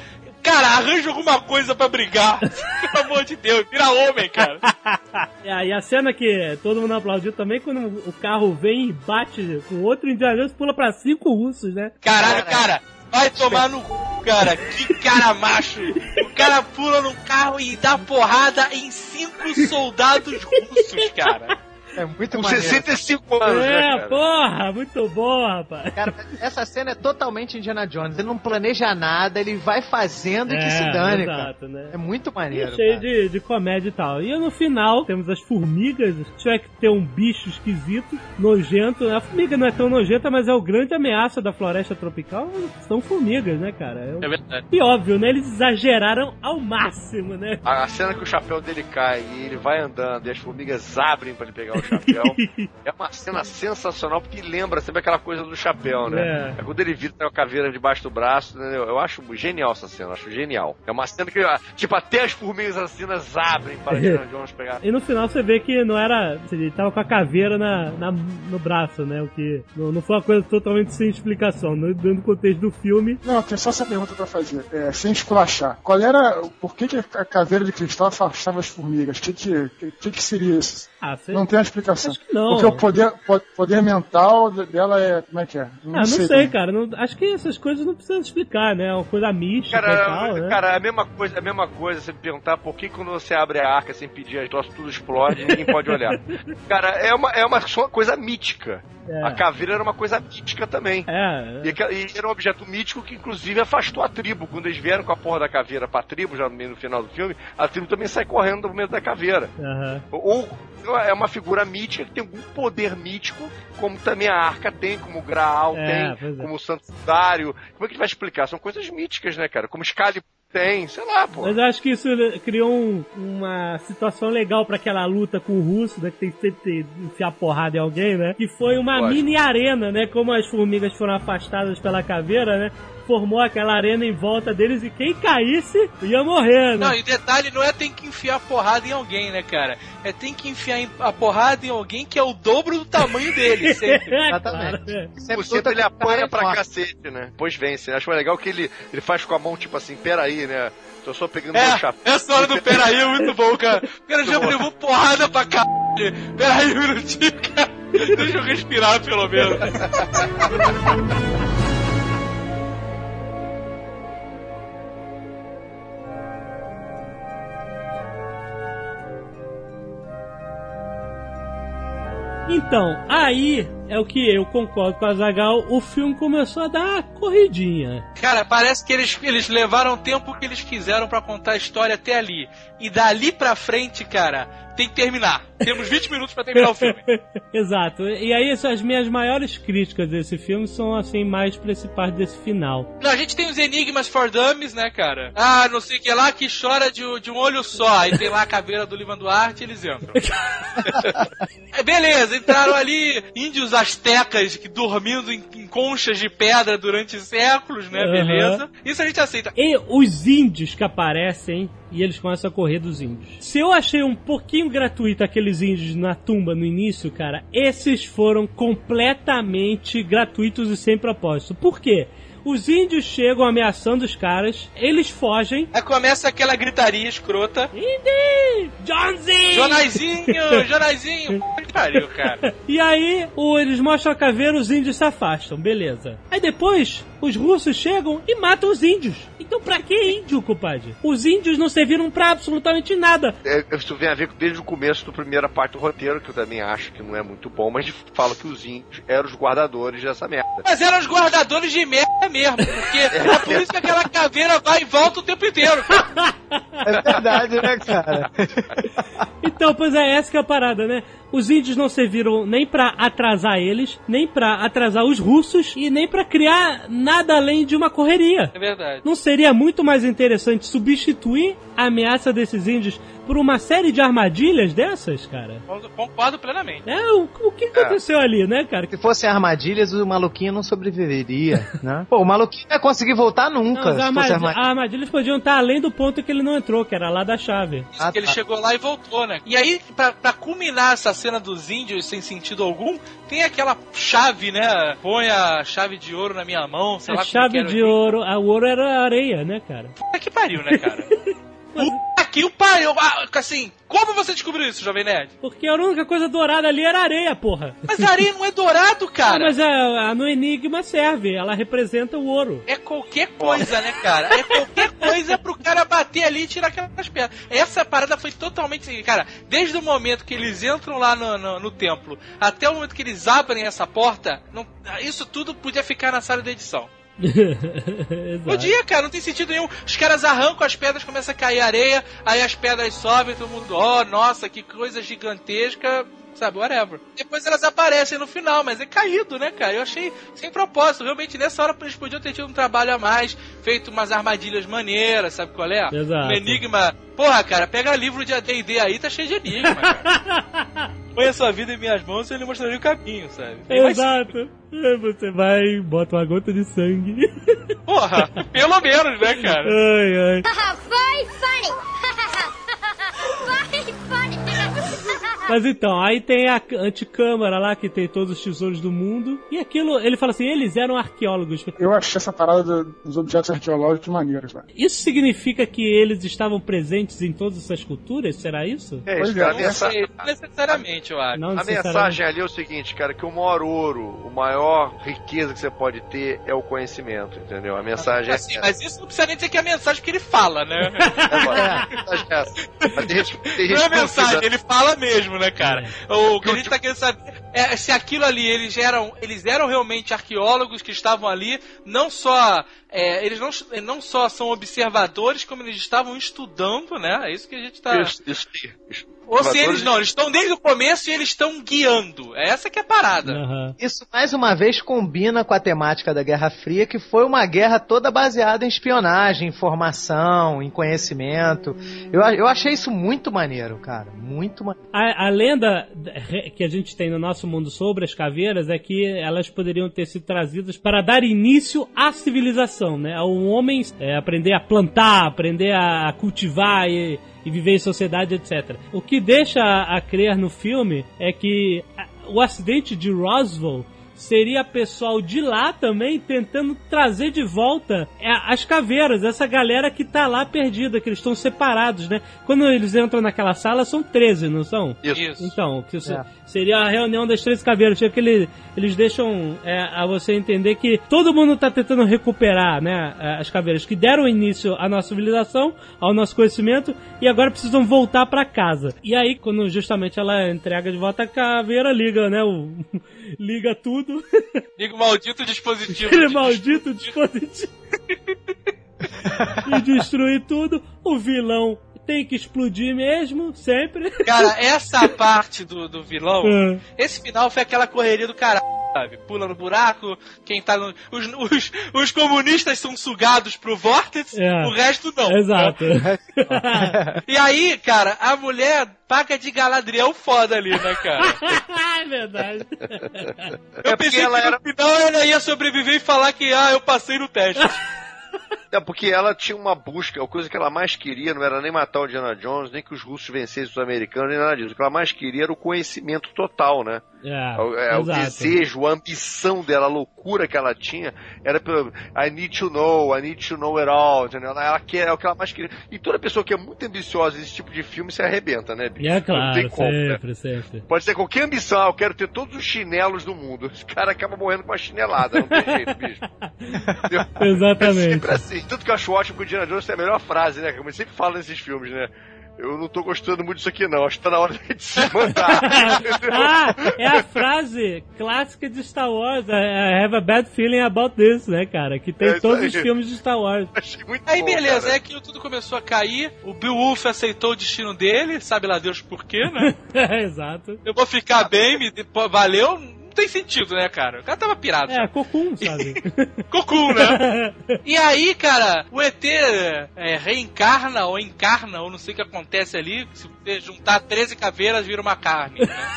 cara, arranja alguma coisa pra brigar. Pelo amor de Deus, vira homem, cara. É, e a cena que todo mundo aplaudiu também, quando o carro vem e bate com outro Indiana Jones, pula pra cinco russos, né? Caralho, cara, vai tomar no cu, cara. Que cara macho. O cara pula num carro e dá porrada em cinco soldados russos, cara. É muito Com maneiro. 65 anos, né, É, cara? porra, muito bom, rapaz. Cara, essa cena é totalmente Indiana Jones. Ele não planeja nada, ele vai fazendo e que se dane, cara. exato, né? É muito E maneiro. cheio cara. de, de comédia e tal. E no final, temos as formigas. Se tiver que ter um bicho esquisito, nojento. A formiga não é tão nojenta, mas é o grande ameaça da floresta tropical. São formigas, né, cara? É, É verdade. E óbvio, né? Eles exageraram ao máximo, né? A a cena que o chapéu dele cai e ele vai andando e as formigas abrem pra ele pegar o chapéu é uma cena sensacional porque lembra sempre aquela coisa do chapéu, né? É. É. Quando ele vira tem uma caveira debaixo do braço, entendeu? Eu acho genial essa cena, eu acho genial. É uma cena que, tipo, até as formigas assassinas abrem para Indiana Jones pegar. E no final você vê que não era. Ele tava com a caveira na, na- no braço, né? O que não, não foi uma coisa totalmente sem explicação. No, dentro do contexto do filme, Não, tem só essa pergunta pra fazer. É, sem esculachar. Qual era. Por que, que a caveira de cristal afastava as formigas? O que, que, que, que seria isso? ah, Não tem uma explicação. Acho que não. Porque o poder, po- poder mental dela é. Como é que é? Ah, não sei, como. cara. Não- acho que essas coisas não precisam explicar, né? É uma coisa mística e Cara, tal, né? cara, é a mesma coisa, a mesma coisa você me perguntar por que quando você abre a arca sem pedir as troças tudo explode e ninguém pode olhar. Cara, é uma, é uma só coisa mítica. É. A caveira era uma coisa mítica também. É, E, aquela- e era um objeto mítico que, inclusive, afastou a tribo. Quando eles vieram com a porra da caveira pra tribo, já no meio no final do filme, a tribo também sai correndo do meio da caveira. aham. Ou é uma figura mítica que tem algum poder mítico, como também a arca tem, como o Graal É, tem, é. como o Santuário. Como é que ele vai explicar? São coisas míticas, né, cara? Como Excalibur tem, sei lá, pô. Mas eu acho que isso criou um- uma situação legal pra aquela luta com o russo, né? Que tem que sempre ter- enfiar porrada em alguém, né? Que foi uma Lógico. mini arena, né? Como as formigas foram afastadas pela caveira, né? Formou aquela arena em volta deles e quem caísse ia morrer, né? Não, e detalhe, não é tem que enfiar porrada em alguém, né, cara? É tem que enfiar a porrada em alguém que é o dobro do tamanho dele, sempre. É, Exatamente. claro, é. Sempre Por cento ele cara apanha pra forte. cacete, né? Pois vence. Acho mais legal que ele, ele faz com a mão, tipo assim, peraí, né? Tô só pegando meu É, chapéu. essa hora do peraí é muito bom, cara. O cara já levou porrada pra caralho. Peraí um minutinho, cara. Deixa eu respirar, pelo menos. Então, aí é o que eu concordo com a Zagal, o filme começou a dar uma corridinha. Cara, parece que eles, eles levaram o tempo que eles quiseram pra contar a história até ali. E dali pra frente, cara, tem que terminar. Temos 20 minutos pra terminar o filme. Exato. E aí as minhas maiores críticas desse filme são assim mais pra esse parte desse final. Não, a gente tem os Enigmas for Dummies, né, cara? Ah, não sei o que lá, que chora de, de um olho só. Aí tem lá a caveira do Livan Duarte e eles entram. É, beleza, entraram ali índios astecas que dormindo em, em conchas de pedra durante séculos, né? Aham. Beleza. Isso a gente aceita. E os índios que aparecem e eles começam a correr dos índios. Se eu achei um pouquinho gratuito aqueles índios na tumba no início, cara, esses foram completamente gratuitos e sem propósito. Por quê? Os índios chegam ameaçando os caras, eles fogem. Aí começa aquela gritaria escrota. Indy! Johnzy! Jonaizinho, Jonaizinho. Que Pariu, cara. E aí, o- eles mostram a caveira, os índios se afastam, beleza. Aí depois, os russos chegam e matam os índios. Então pra que índio, compadre? Os índios não serviram pra absolutamente nada. É, isso vem a ver com- desde o começo da primeira parte do roteiro, que eu também acho que não é muito bom, mas fala que os índios eram os guardadores dessa merda. Mas eram os guardadores de merda mesmo, porque é por isso que aquela caveira vai e volta o tempo inteiro. É verdade, né, cara? Então, pois é, essa que é a parada, né? Os índios não serviram nem pra atrasar eles, nem pra atrasar os russos e nem pra criar nada além de uma correria. É verdade. Não seria muito mais interessante substituir a ameaça desses índios por uma série de armadilhas dessas, cara? Concordo plenamente. É, o, o que aconteceu ali, né, cara? Se fossem armadilhas, o maluquinho não sobreviveria, né? Pô, o maluquinho não ia conseguir voltar Não, nunca. as se fosse armadilhas, armadilha. armadilhas podiam estar além do ponto que ele não entrou, que era lá da chave. Isso Ah, que ele tá. chegou lá e voltou, né? E aí, pra, pra culminar essa cena dos índios sem sentido algum, tem aquela chave, né? Põe a chave de ouro na minha mão, sei A lá chave que era. de ouro, a ouro era areia, né, cara? Puta que pariu, né, cara? Puta que o pai, eu- ah, assim, como você descobriu isso, Jovem Nerd? Porque a única coisa dourada ali era areia, porra. Mas a areia não é dourado, cara. mas a, a no Enigma serve, ela representa o ouro. É qualquer coisa, né, cara? É qualquer coisa pro cara bater ali e tirar aquelas pedras. Essa parada foi totalmente. Cara, desde o momento que eles entram lá no, no, no templo até o momento que eles abrem essa porta, não- isso tudo podia ficar na sala de edição. Podia, cara, não tem sentido nenhum. Os caras arrancam as pedras, começa a cair areia, aí as pedras sobem, todo mundo, oh, nossa, que coisa gigantesca. Sabe, whatever. Depois elas aparecem no final, mas é caído, né, cara? Eu achei sem propósito. Realmente, nessa hora eles podiam ter tido um trabalho a mais, feito umas armadilhas maneiras, sabe qual é? Exato. Um enigma. Porra, cara, pega livro de AD&D aí, tá cheio de enigma, cara. Põe a sua vida em minhas mãos e ele mostraria o caminho, sabe? Bem mais Exato. Aí Você vai, bota uma gota de sangue. Porra, pelo menos, né, cara? Ai, ai. Very funny. Very funny. Mas então, aí tem a anticâmara lá que tem todos os tesouros do mundo. E aquilo, ele fala assim: eles eram arqueólogos. Eu achei essa parada do- dos objetos arqueológicos maneiros, velho. Isso significa que eles estavam presentes em todas essas culturas? Será isso? É, Pois isso, é, a Não mensa- sei, não necessariamente, eu acho. Não A mensagem ali é o seguinte, cara, que o maior ouro, o maior riqueza que você pode ter é o conhecimento, entendeu? A mensagem é Assim, essa. mas isso não precisa nem dizer que é a mensagem que ele fala, né? Agora, a mensagem é essa. Mas tem gente, tem Não é mensagem, duvida. ele fala mesmo, né, cara? O que a gente tá querendo saber é se aquilo ali, eles eram, eles eram realmente arqueólogos que estavam ali, não só. é, eles não, não só são observadores, como eles estavam estudando, né? É isso que a gente tá. Isso, isso, isso. Ou se eles não, eles estão desde o começo e eles estão guiando. É essa que é a parada. Aham. Isso mais uma vez combina com a temática da Guerra Fria, que foi uma guerra toda baseada em espionagem, informação, em conhecimento. Eu, eu achei isso muito maneiro, cara. Muito maneiro. A, a lenda que a gente tem no nosso mundo sobre as caveiras é que elas poderiam ter sido trazidas para dar início à civilização, né? Ao homem é, aprender a plantar, aprender a cultivar e, e viver em sociedade, etc. O que deixa a, crer no filme é que o acidente de Roswell seria pessoal de lá também tentando trazer de volta é, as caveiras, essa galera que tá lá perdida, que eles estão separados, né? Quando eles entram naquela sala, são 13, não são? Isso. Então, que isso É. seria a reunião das 13 caveiras. Tinha que ele- eles deixam é, a você entender que todo mundo tá tentando recuperar, né? é, As caveiras que deram início à nossa civilização, ao nosso conhecimento, e agora precisam voltar pra casa. E aí, quando justamente ela entrega de volta a caveira, liga, né? O, liga tudo. Liga o maldito dispositivo. Aquele de- maldito dispositivo. e destruir tudo. O vilão tem que explodir mesmo, sempre. Cara, essa parte do, do vilão, É. esse final foi aquela correria do caralho, sabe? Pula no buraco, quem tá no. Os, os, os comunistas são sugados pro vórtice, É. o resto não. Exato. E aí, cara, a mulher paga de galadriel foda ali, né, cara? é verdade. Eu É pensei ela que era- no final ela ia sobreviver e falar que, ah, eu passei no teste. É porque ela tinha uma busca, a coisa que ela mais queria não era nem matar o Indiana Jones, nem que os russos vencessem os americanos, nem nada disso. O que ela mais queria era o conhecimento total, né? É, O- é, o desejo, a ambição dela, a loucura que ela tinha, era pelo I need to know, I need to know it all, entendeu? Ela, quer, é o que ela mais queria. E toda pessoa que é muito ambiciosa nesse tipo de filme se arrebenta, né, bicho? É Não tem claro, né? sempre, sempre. Pode ser qualquer ambição, ah, eu quero ter todos os chinelos do mundo. Esse cara acaba morrendo com uma chinelada, não tem jeito, bicho. Entendeu? É Exatamente. sempre assim. Tanto que eu acho ótimo que o Indiana Jones tem a melhor frase, né? Como ele sempre fala nesses filmes, né? Eu não tô gostando muito disso aqui, não. Acho que tá na hora de se mandar. ah, é a frase clássica de Star Wars. I have a bad feeling about this, né, cara? Que tem É todos aí. os filmes de Star Wars. Achei muito Aí bom, beleza, cara. é que tudo começou a cair, o Beowulf aceitou o destino dele, sabe lá Deus por quê, né? É, exato. Eu vou ficar bem, me valeu, tem sentido, né, cara? O cara tava pirado. É, Cocum, sabe? Cocum, né? E aí, cara, o ET é, reencarna ou encarna, ou não sei o que acontece ali. Se você juntar 13 caveiras, vira uma carne. né?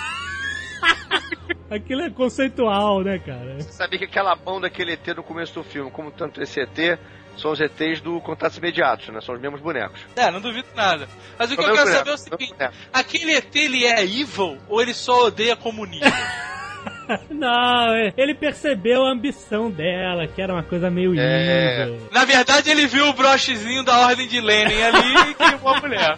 Aquilo é conceitual, né, cara? Você sabia que aquela mão daquele ET no começo do filme, como tanto esse ET, são os ETs do Contatos Imediatos, né? São os mesmos bonecos. É, não duvido nada. Mas o que eu quero saber é o seguinte: aquele ET ele é evil ou ele só odeia comunismo? Não, ele percebeu a ambição dela, que era uma coisa meio É. Na verdade, ele viu o brochezinho da Ordem de Lenin ali e queimou a mulher.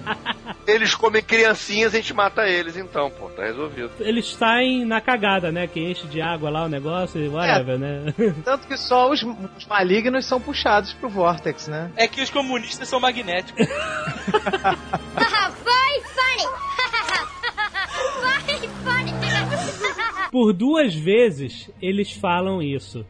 Eles comem criancinhas, a gente mata eles então, pô, tá resolvido. Eles saem na cagada, né? Que enche de água lá o negócio e whatever, né? Tanto que só os, os malignos são puxados pro Vortex, né? É que os comunistas são magnéticos. Very funny. Very funny. Por duas vezes eles falam isso.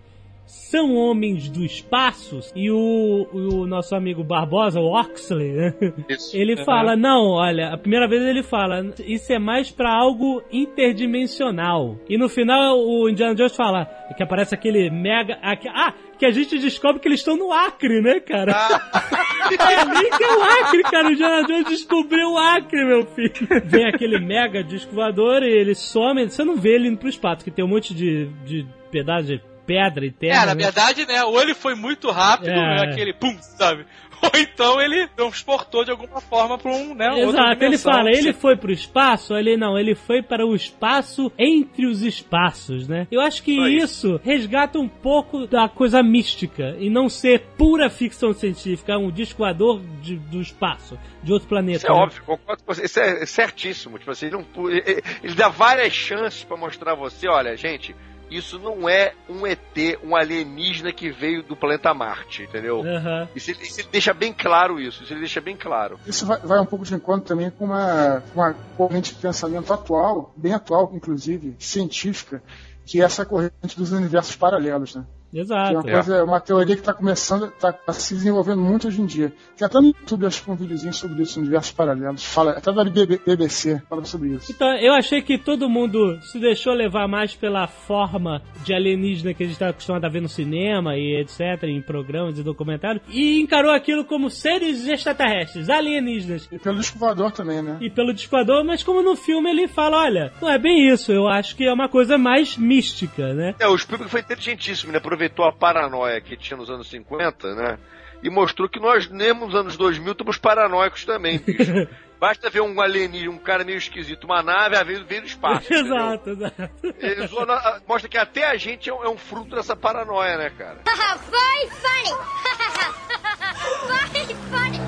São homens do espaço e o, o nosso amigo Barbosa, o Oxley, né? Isso. Ele fala, não, olha, a primeira vez ele fala, isso é mais pra algo interdimensional. E no final o Indiana Jones fala que aparece aquele mega. aque- Ah, que a gente descobre que eles estão no Acre, né, cara? É ali que é o Acre, cara. O Indiana Jones descobriu o Acre, meu filho. Vem aquele mega disco voador e ele some. Você não vê ele indo pro espaço, que tem um monte de, de pedaços de pedra e terra. É, na né? verdade, né? Ou ele foi muito rápido, É. né, aquele pum, sabe? Ou então ele transportou de alguma forma pra um, né? outra Exato, ele fala, ele foi pro espaço, ele não, ele foi para o espaço entre os espaços, né? Eu acho que isso resgata um pouco da coisa mística e não ser pura ficção científica, um disco voador de- do espaço, de outro planeta. Isso é né? óbvio, concordo com você. Isso é certíssimo. Tipo assim, ele, não, ele, ele dá várias chances pra mostrar a você, olha, gente, isso não é um ET, um alienígena que veio do planeta Marte, entendeu? Aham. Isso, ele- isso ele deixa bem claro isso, isso ele deixa bem claro. Isso vai, vai um pouco de encontro também com uma, uma corrente de pensamento atual, bem atual, inclusive, científica, que é essa corrente dos universos paralelos, né? Que é Exato. uma, coisa, uma teoria que está começando, está se desenvolvendo muito hoje em dia. Tem até no YouTube, acho que um videozinho sobre isso, universos paralelos. Fala, até da BB BBC fala sobre isso. Então, eu achei que todo mundo se deixou levar mais pela forma de alienígena que a gente está acostumado a ver no cinema e etc, em programas e documentários, e encarou aquilo como seres extraterrestres, alienígenas. E pelo disco voador também, né? E pelo discoador, mas como no filme ele fala, olha, não é bem isso, eu acho que é uma coisa mais mística, né? É, o Spielberg foi inteligentíssimo, né? Aproveitou a paranoia que tinha nos anos 50, né? E mostrou que nós, mesmo nos anos 2000, estamos paranoicos também, bicho. Basta ver um alienígena, um cara meio esquisito, uma nave, ah, veio, veio do espaço. entendeu? exato, exato. Ele usou na- mostra que até a gente é um, é um fruto dessa paranoia, né, cara? Very funny. Very funny.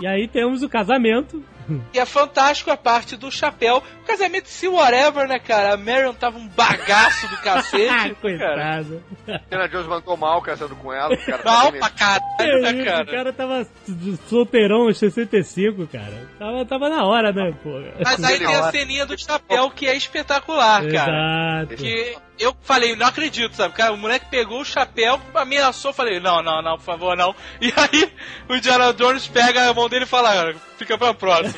E aí temos o casamento. E é fantástico a parte do chapéu. O casamento se whatever, né, cara? A Marion tava um bagaço do Ah, cacete. cara. coitado. Indiana Jones mandou mal casando com ela. O cara tá Mal pra caralho, Que né, cara? O cara tava solteirão aos 65, cara. Tava, tava na hora, né, pô? Mas aí tem a ceninha do chapéu que é espetacular, cara. Exato. Que eu falei, não acredito, sabe? Cara, o moleque pegou o chapéu, ameaçou, falei, não, não, não, por favor, não. E aí o Indiana Jones pega a mão dele e fala, "Cara, fica pra próxima, cara?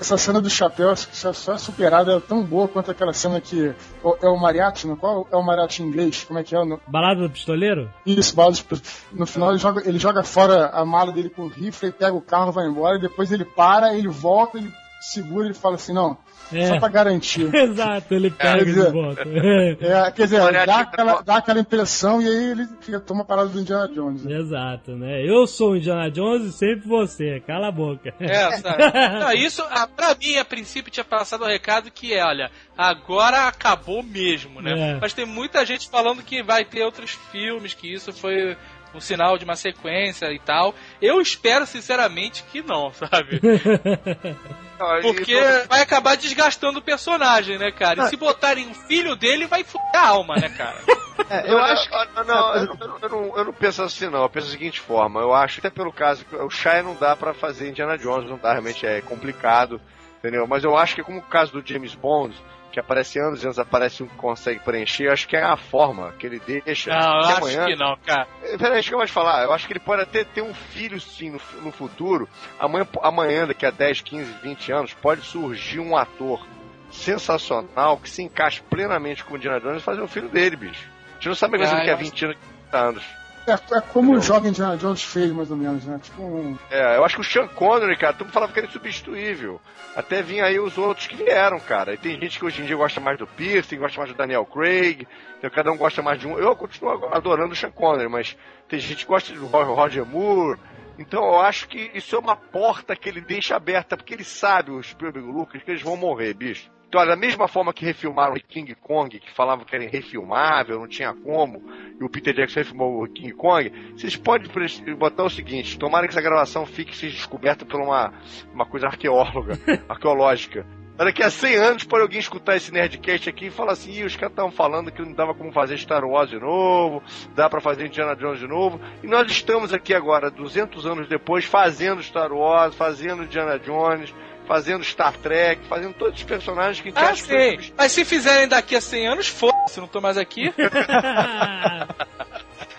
Essa cena do chapéu só é superada, é tão boa quanto aquela cena que é o mariachi, no qual é o mariachi em inglês? Como é que é? No, Balada do pistoleiro? isso, bala de- no final ele joga, ele joga fora a mala dele com o rifle, pega o carro, vai embora, e depois ele para, ele volta, ele segura e fala assim, não, É. só pra garantir. Exato, ele pega Quer de dizer, volta. É, quer dizer, dá tá aquela, dá aquela impressão e aí ele fica, toma a parada do Indiana Jones. né? Exato, né? Eu sou o Indiana Jones e sempre você. Cala a boca. É, sabe? Não, isso, ah, pra mim, a princípio, tinha passado o recado que é, olha, agora acabou mesmo, né? É. Mas tem muita gente falando que vai ter outros filmes, que isso foi um sinal de uma sequência e tal. Eu espero, sinceramente, que não, sabe? Porque isso- vai acabar desgastando o personagem, né, cara? E se botarem um filho dele, vai fuder a alma, né, cara? É, eu acho que. Não, não, eu, não- eu não, eu não penso assim, não. Eu penso da seguinte forma. Eu acho, até pelo caso, que o Shia não dá pra fazer Indiana Jones, não dá, realmente é complicado, entendeu? Mas eu acho que, como o caso do James Bond, que aparece anos e anos, aparece um que consegue preencher, eu acho que é a forma que ele deixa. Não, eu que acho amanhã, que não, cara. É, Peraí, deixa eu mais falar. Eu acho que ele pode até ter um filho, sim, no, no futuro. Amanhã, amanhã, daqui a 10, 15, 20 anos, pode surgir um ator sensacional que se encaixe plenamente com o Indiana Jones e fazer o filho dele, bicho. A gente não sabe mais Ah, daqui a eu 20 anos, 30 anos. É, é como o jovem Indiana Jones fez, mais ou menos, né? Tipo um. É, eu acho que o Sean Connery, cara, todo mundo falava que era insubstituível. Até vinha aí os outros que vieram, cara. E tem gente que hoje em dia gosta mais do Pierce, gosta mais do Daniel Craig, então cada um gosta mais de um. Eu continuo adorando o Sean Connery, mas tem gente que gosta do Roger Moore, Então eu acho que isso é uma porta que ele deixa aberta, porque ele sabe, o Spielberg e o Lucas, que eles vão morrer, bicho. Então, olha, da mesma forma que refilmaram o King Kong, que falavam que era refilmável, não tinha como, e o Peter Jackson refilmou o King Kong, vocês podem botar o seguinte, tomara que essa gravação fique seja descoberta por uma, uma coisa arqueóloga, arqueológica. Daqui a 100 anos pode alguém escutar esse Nerdcast aqui e falar assim, os caras estavam falando que não dava como fazer Star Wars de novo, dá pra fazer Indiana Jones de novo, e nós estamos aqui agora, 200 anos depois, fazendo Star Wars, fazendo Indiana Jones, fazendo Star Trek, fazendo todos os personagens que a gente Ah, acha que foi sim. Mas se fizerem daqui a 100 anos, foda-se, não tô mais aqui.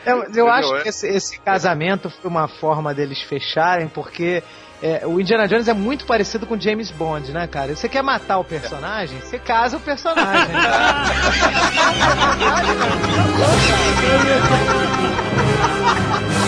Eu, eu Entendeu? acho É. que esse, esse casamento foi uma forma deles fecharem, porque é, o Indiana Jones é muito parecido com James Bond, né, cara? Você quer matar o personagem, você casa o personagem.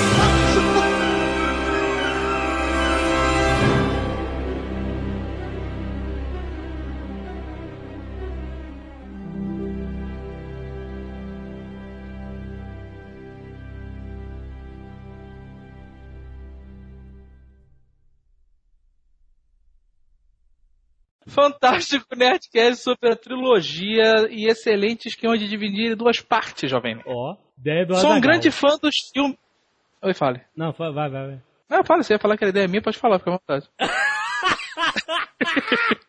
Fantástico Nerdcast sobre a trilogia e excelente esquema de dividir em duas partes, jovem. nerd. Ó, ideia do Sou um grande fã dos filmes. Oi, fale. Não, vai, vai, vai. Não, fala, você ia falar que a ideia é minha, pode falar, fica à vontade.